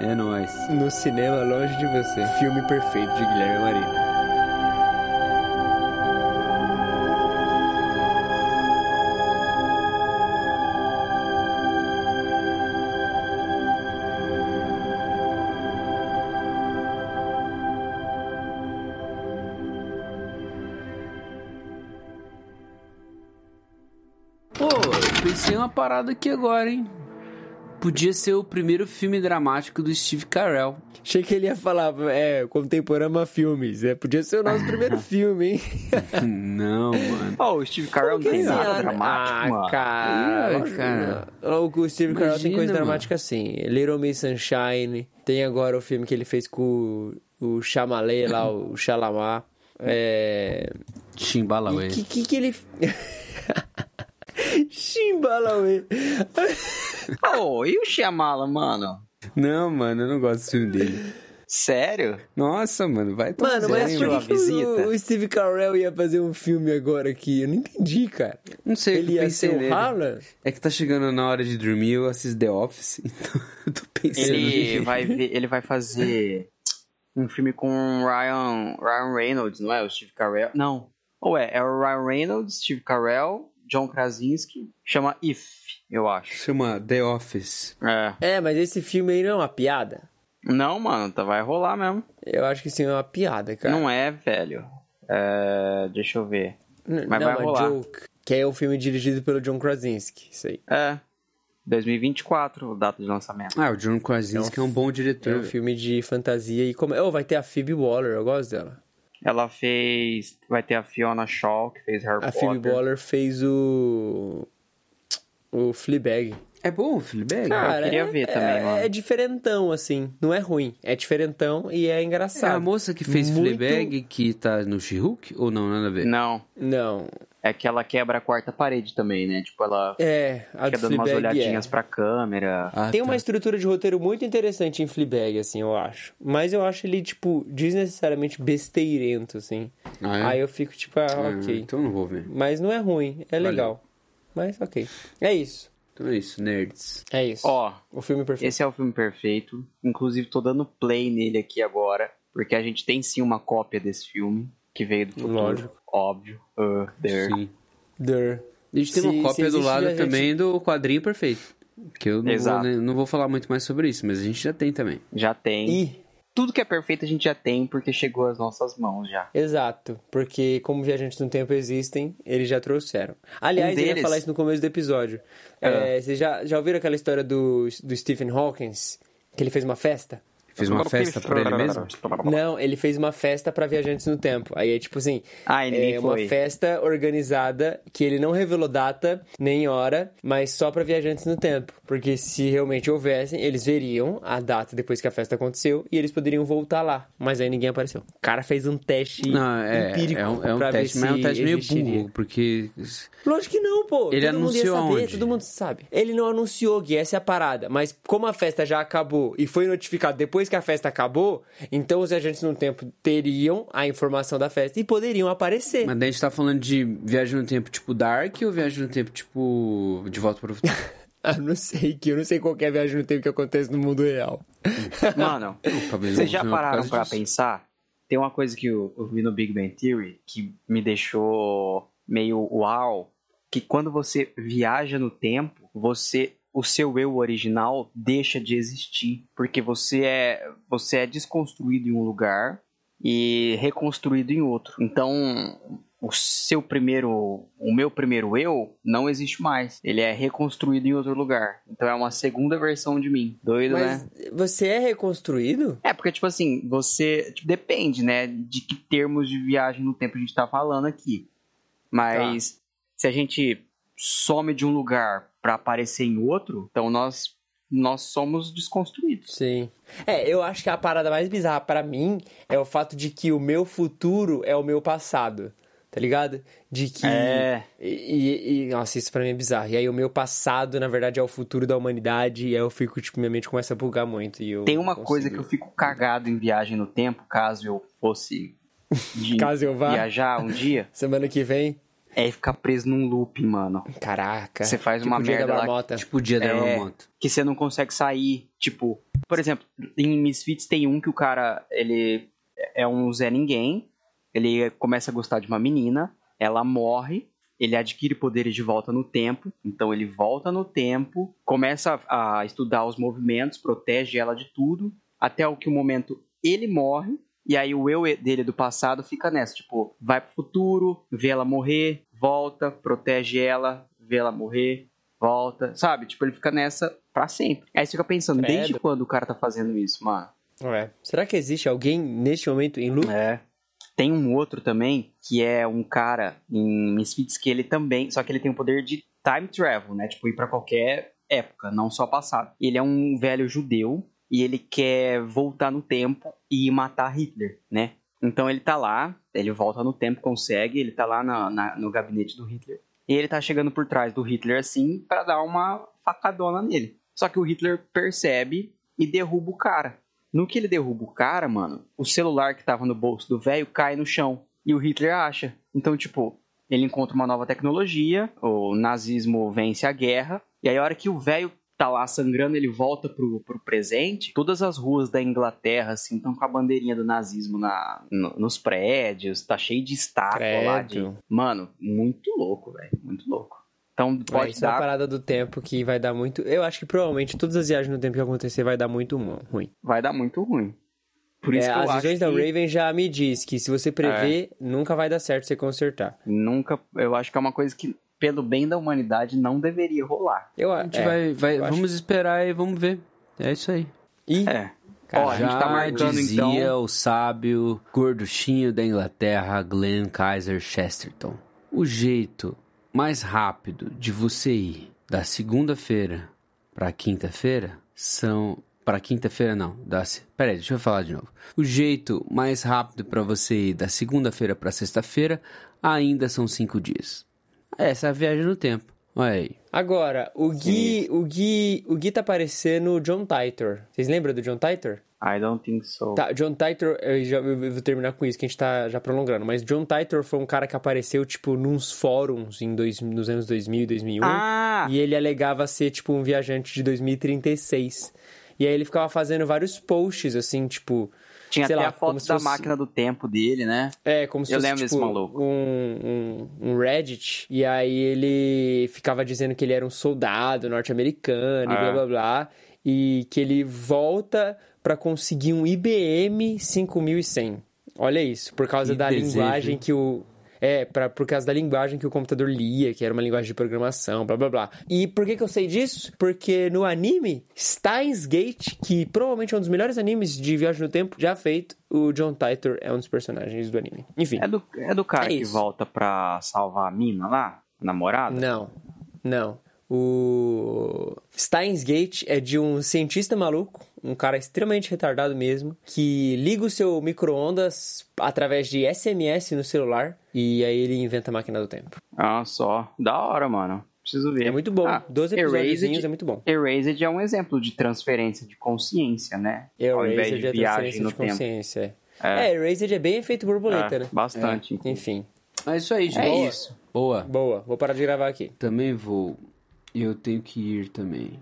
É nóis. No cinema, longe de você. Filme perfeito de Guilherme Maria. Uma parada aqui agora, hein? Podia ser o primeiro filme dramático do Steve Carell. Achei que ele ia falar, é, Contemporama Filmes. É, podia ser o nosso primeiro filme, hein? Não, mano. Ó, o Steve Carell não tem nada ano- dramático, ah, mano. cara. Cara. O Steve Carell tem coisa mano. dramática assim. Little Miss Sunshine. Tem agora o filme que ele fez com o, o Chalamet lá, o Chalamet. É... Chimbalauê. E que, que que ele... Chimbalauê. Ô, e o Shyamala, mano? Não, mano, eu não gosto desse filme dele. Sério? Nossa, mano, vai tomar Mano, mas por que, que visita? o, o Steve Carell ia fazer um filme agora aqui? Eu não entendi, cara. Não sei, Ele eu ia pensei ser o. Harlan? É que tá chegando na hora de dormir, eu assisto The Office, então eu tô pensando. Ele vai, ver, ele vai fazer um filme com o Ryan, Ryan Reynolds, não é? O Steve Carell. Não. Ou é, é o Ryan Reynolds, Steve Carell, John Krasinski. Chama If, eu acho. Chama The Office. É. É, mas esse filme aí não é uma piada? Não, mano, tá, vai rolar mesmo. Eu acho que sim, é uma piada, cara. Não é, velho. É, deixa eu ver. N- mas não, vai é rolar. Joke. Que é um filme dirigido pelo John Krasinski, isso aí. É. 2024, data de lançamento. Ah, o John Krasinski é um, bom É diretor. um filme de fantasia e como... Oh, vai ter a Phoebe Waller, eu gosto dela. Ela fez. Vai ter a Fiona Shaw, que fez Harry A Potter. Phoebe Waller fez o... O Fleabag. É bom o Fleabag? Cara, queria é, ver também, é, mano. é diferentão, assim. Não é ruim. É diferentão e é É engraçado. a moça que fez Muito- Fleabag que tá no She-Hulk? Ou não, nada a ver? Não. Não. É que ela quebra a quarta parede também, né? Tipo, ela É, fica do dando umas Fleabag é. olhadinhas pra câmera. Ah, Tem tá. uma estrutura de roteiro muito interessante em Fleabag, assim, eu acho. Mas eu acho ele, tipo, desnecessariamente besteirento, assim. Ah, é? Aí eu fico, tipo, ah, Ah, ok. Então não vou ver. Mas não é ruim, é Valeu. legal. Mas ok. É isso. Então é isso, nerds. É isso. Ó, o filme perfeito. esse é o filme perfeito. Inclusive, tô dando play nele aqui agora. Porque a gente tem sim uma cópia desse filme. Que veio do futuro. Lógico. Óbvio. Uh, there. Sim. Der. A gente tem Se- uma cópia do lado gente- também do quadrinho perfeito. Que eu não vou, Exato. né, não vou falar muito mais sobre isso, mas a gente já tem também. Já tem. E, Tudo que é perfeito a gente já tem, porque chegou às nossas mãos já. exato. Porque como viajantes no tempo existem, eles já trouxeram. Aliás, Um eu ia deles- falar isso no começo do episódio. É, vocês já, já ouviram aquela história do, do Stephen Hawking? Que ele fez uma festa? Fez uma festa pra ele mesmo? Não, ele fez uma festa pra viajantes no tempo. Aí é tipo assim, Ah, é uma foi. festa organizada que ele não revelou data nem hora, mas só pra viajantes no tempo, porque se realmente houvessem, eles veriam a data depois que a festa aconteceu e eles poderiam voltar lá. Mas aí ninguém apareceu. O cara fez um teste Não, é, empírico é um, é um pra ver teste, mas é um se teste meio burro, porque. Lógico que não, pô. Ele todo mundo ia anunciou saber, aonde? todo mundo sabe. Ele não anunciou, Gui, essa é a parada. Mas como a festa já acabou e foi notificado depois que a festa acabou, então os agentes no tempo teriam a informação da festa e poderiam aparecer. Mas daí a gente tá falando de viagem no tempo tipo Dark ou viagem no tempo tipo De Volta para o Futuro? Ah, não sei, que eu não sei qual é a viagem no tempo que acontece no mundo real. Mano, vocês não já pararam disso. pensar? Tem uma coisa que eu, eu vi no Big Bang Theory que me deixou meio uau, que quando você viaja no tempo, você o seu eu original deixa de existir, porque você é você é desconstruído em um lugar e reconstruído em outro. Então, o seu primeiro, o meu primeiro eu não existe mais. Ele é reconstruído em outro lugar. Então é uma segunda versão de mim. Doido, né? Mas você é reconstruído? É, porque, tipo assim, você. tipo, depende, né? De que termos de viagem no tempo a gente tá falando aqui. Mas se a gente some de um lugar pra aparecer em outro, então nós, nós somos desconstruídos. Sim. É, eu acho que a parada mais bizarra pra mim é o fato de que o meu futuro é o meu passado. Tá ligado? De que. É. E, e- e- Nossa, isso pra mim é bizarro. E aí o meu passado, na verdade, é o futuro da humanidade. E aí eu fico, tipo, minha mente começa a bugar muito. E eu Tem uma não coisa que consigo- eu fico cagado em viagem no tempo, caso eu fosse de Caso eu vá. viajar um dia, Semana que vem. É ficar preso num loop, mano. Caraca. Você faz tipo uma merda da lá, marmota. Tipo o dia da É. Marmota. que você não consegue sair. Tipo, por exemplo, em Misfits tem um que o cara, ele é um Zé Ninguém, ele começa a gostar de uma menina, ela morre, ele adquire poderes de volta no tempo, então ele volta no tempo, começa a, a estudar os movimentos, protege ela de tudo, até o que o momento ele morre, e aí o eu dele do passado fica nessa, tipo, vai pro futuro, vê ela morrer, volta, protege ela, vê ela morrer, volta, sabe? Tipo, ele fica nessa pra sempre. Aí você fica pensando, Credo. desde quando o cara tá fazendo isso, mano? É. Será que existe alguém neste momento em loop? É. Tem um outro também, que é um cara em Misfits que ele também, só que ele tem o poder de time travel, né? Tipo, ir pra qualquer época, não só passado. Ele é um velho judeu e ele quer voltar no tempo e matar Hitler, né? Então ele tá lá, ele volta no tempo, consegue, ele tá lá na- na- no gabinete do Hitler. E ele tá chegando por trás do Hitler assim pra dar uma facadona nele. Só que o Hitler percebe e derruba o cara. No que ele derruba o cara, mano, o celular que tava no bolso do velho cai no chão. E o Hitler acha. Então, tipo, ele encontra uma nova tecnologia, o nazismo vence a guerra, e aí a hora que o velho tá lá sangrando, ele volta pro, pro presente, todas as ruas da Inglaterra, assim, estão com a bandeirinha do nazismo na, no- nos prédios, tá cheio de estátua lá de... Mano, muito louco, velho, muito louco. Então É, pode é uma dar, parada do tempo que vai dar muito. Eu acho que provavelmente todas as viagens no tempo que acontecer vai dar muito ruim. vai dar muito ruim. Por isso É, que eu as visões da que É. Raven já me diz que se você prever, nunca vai dar certo você consertar. nunca, eu acho que é uma coisa que pelo bem da humanidade não deveria rolar. Eu, A gente é, vai, vai eu acho- vamos esperar e vamos ver. É isso aí. E É. Cara, Ó, a gente tá marcando dizia então. o sábio gorduchinho da Inglaterra, Glenn Kaiser Chesterton. O jeito mais rápido de você ir da segunda-feira pra quinta-feira são para quinta-feira não, da se- Peraí, deixa eu falar de novo. O jeito mais rápido pra você ir da segunda-feira pra sexta-feira ainda são cinco dias. É, essa é a viagem no tempo. Olha aí. Agora, o Gui, o Gui, o Gui tá parecendo o John Titor. Vocês lembram do John Titor? I don't think so. Tá, John Titor, eu, já, eu vou terminar com isso, que a gente tá já prolongando, mas John Titor foi um cara que apareceu, tipo, nos fóruns em dois, nos anos 2000 e 2001, Ah! e ele alegava ser, tipo, um viajante de 2036. E aí ele ficava fazendo vários posts, assim, tipo... Tinha até lá, a foto da fosse- máquina do tempo dele, né? É, como se Eu fosse, lembro desse tipo, maluco. Um, um, um Reddit. E aí ele ficava dizendo que ele era um soldado norte-americano e É. blá blá blá. E que ele volta pra conseguir um IBM 5100. Olha isso, por causa Que da desejo, linguagem que o. É, pra, por causa da linguagem que o computador lia, que era uma linguagem de programação, blá blá blá. E por que, que eu sei disso? Porque no anime Steins Gate, que provavelmente é um dos melhores animes de viagem no tempo já feito, o John Titor é um dos personagens do anime. Enfim. É do, é do cara É que isso. volta pra salvar a mina lá? A namorada? Não, não. O Steins Gate é de um cientista maluco, um cara extremamente retardado mesmo, que liga o seu micro-ondas através de SMS no celular e aí ele inventa a máquina do tempo. Ah, só. Da hora, mano. Preciso ver. É muito bom. Ah, 12 Erased- episódios é muito bom. Erased é um exemplo de transferência de consciência, né? Ao invés Erased de é viagem transferência no de tempo. consciência. É, É. é Erased é bem efeito borboleta, É, né? Bastante. Enfim. É isso aí, gente. É Boa. isso. Boa. Boa, vou parar de gravar aqui. Também vou. Eu tenho que ir também.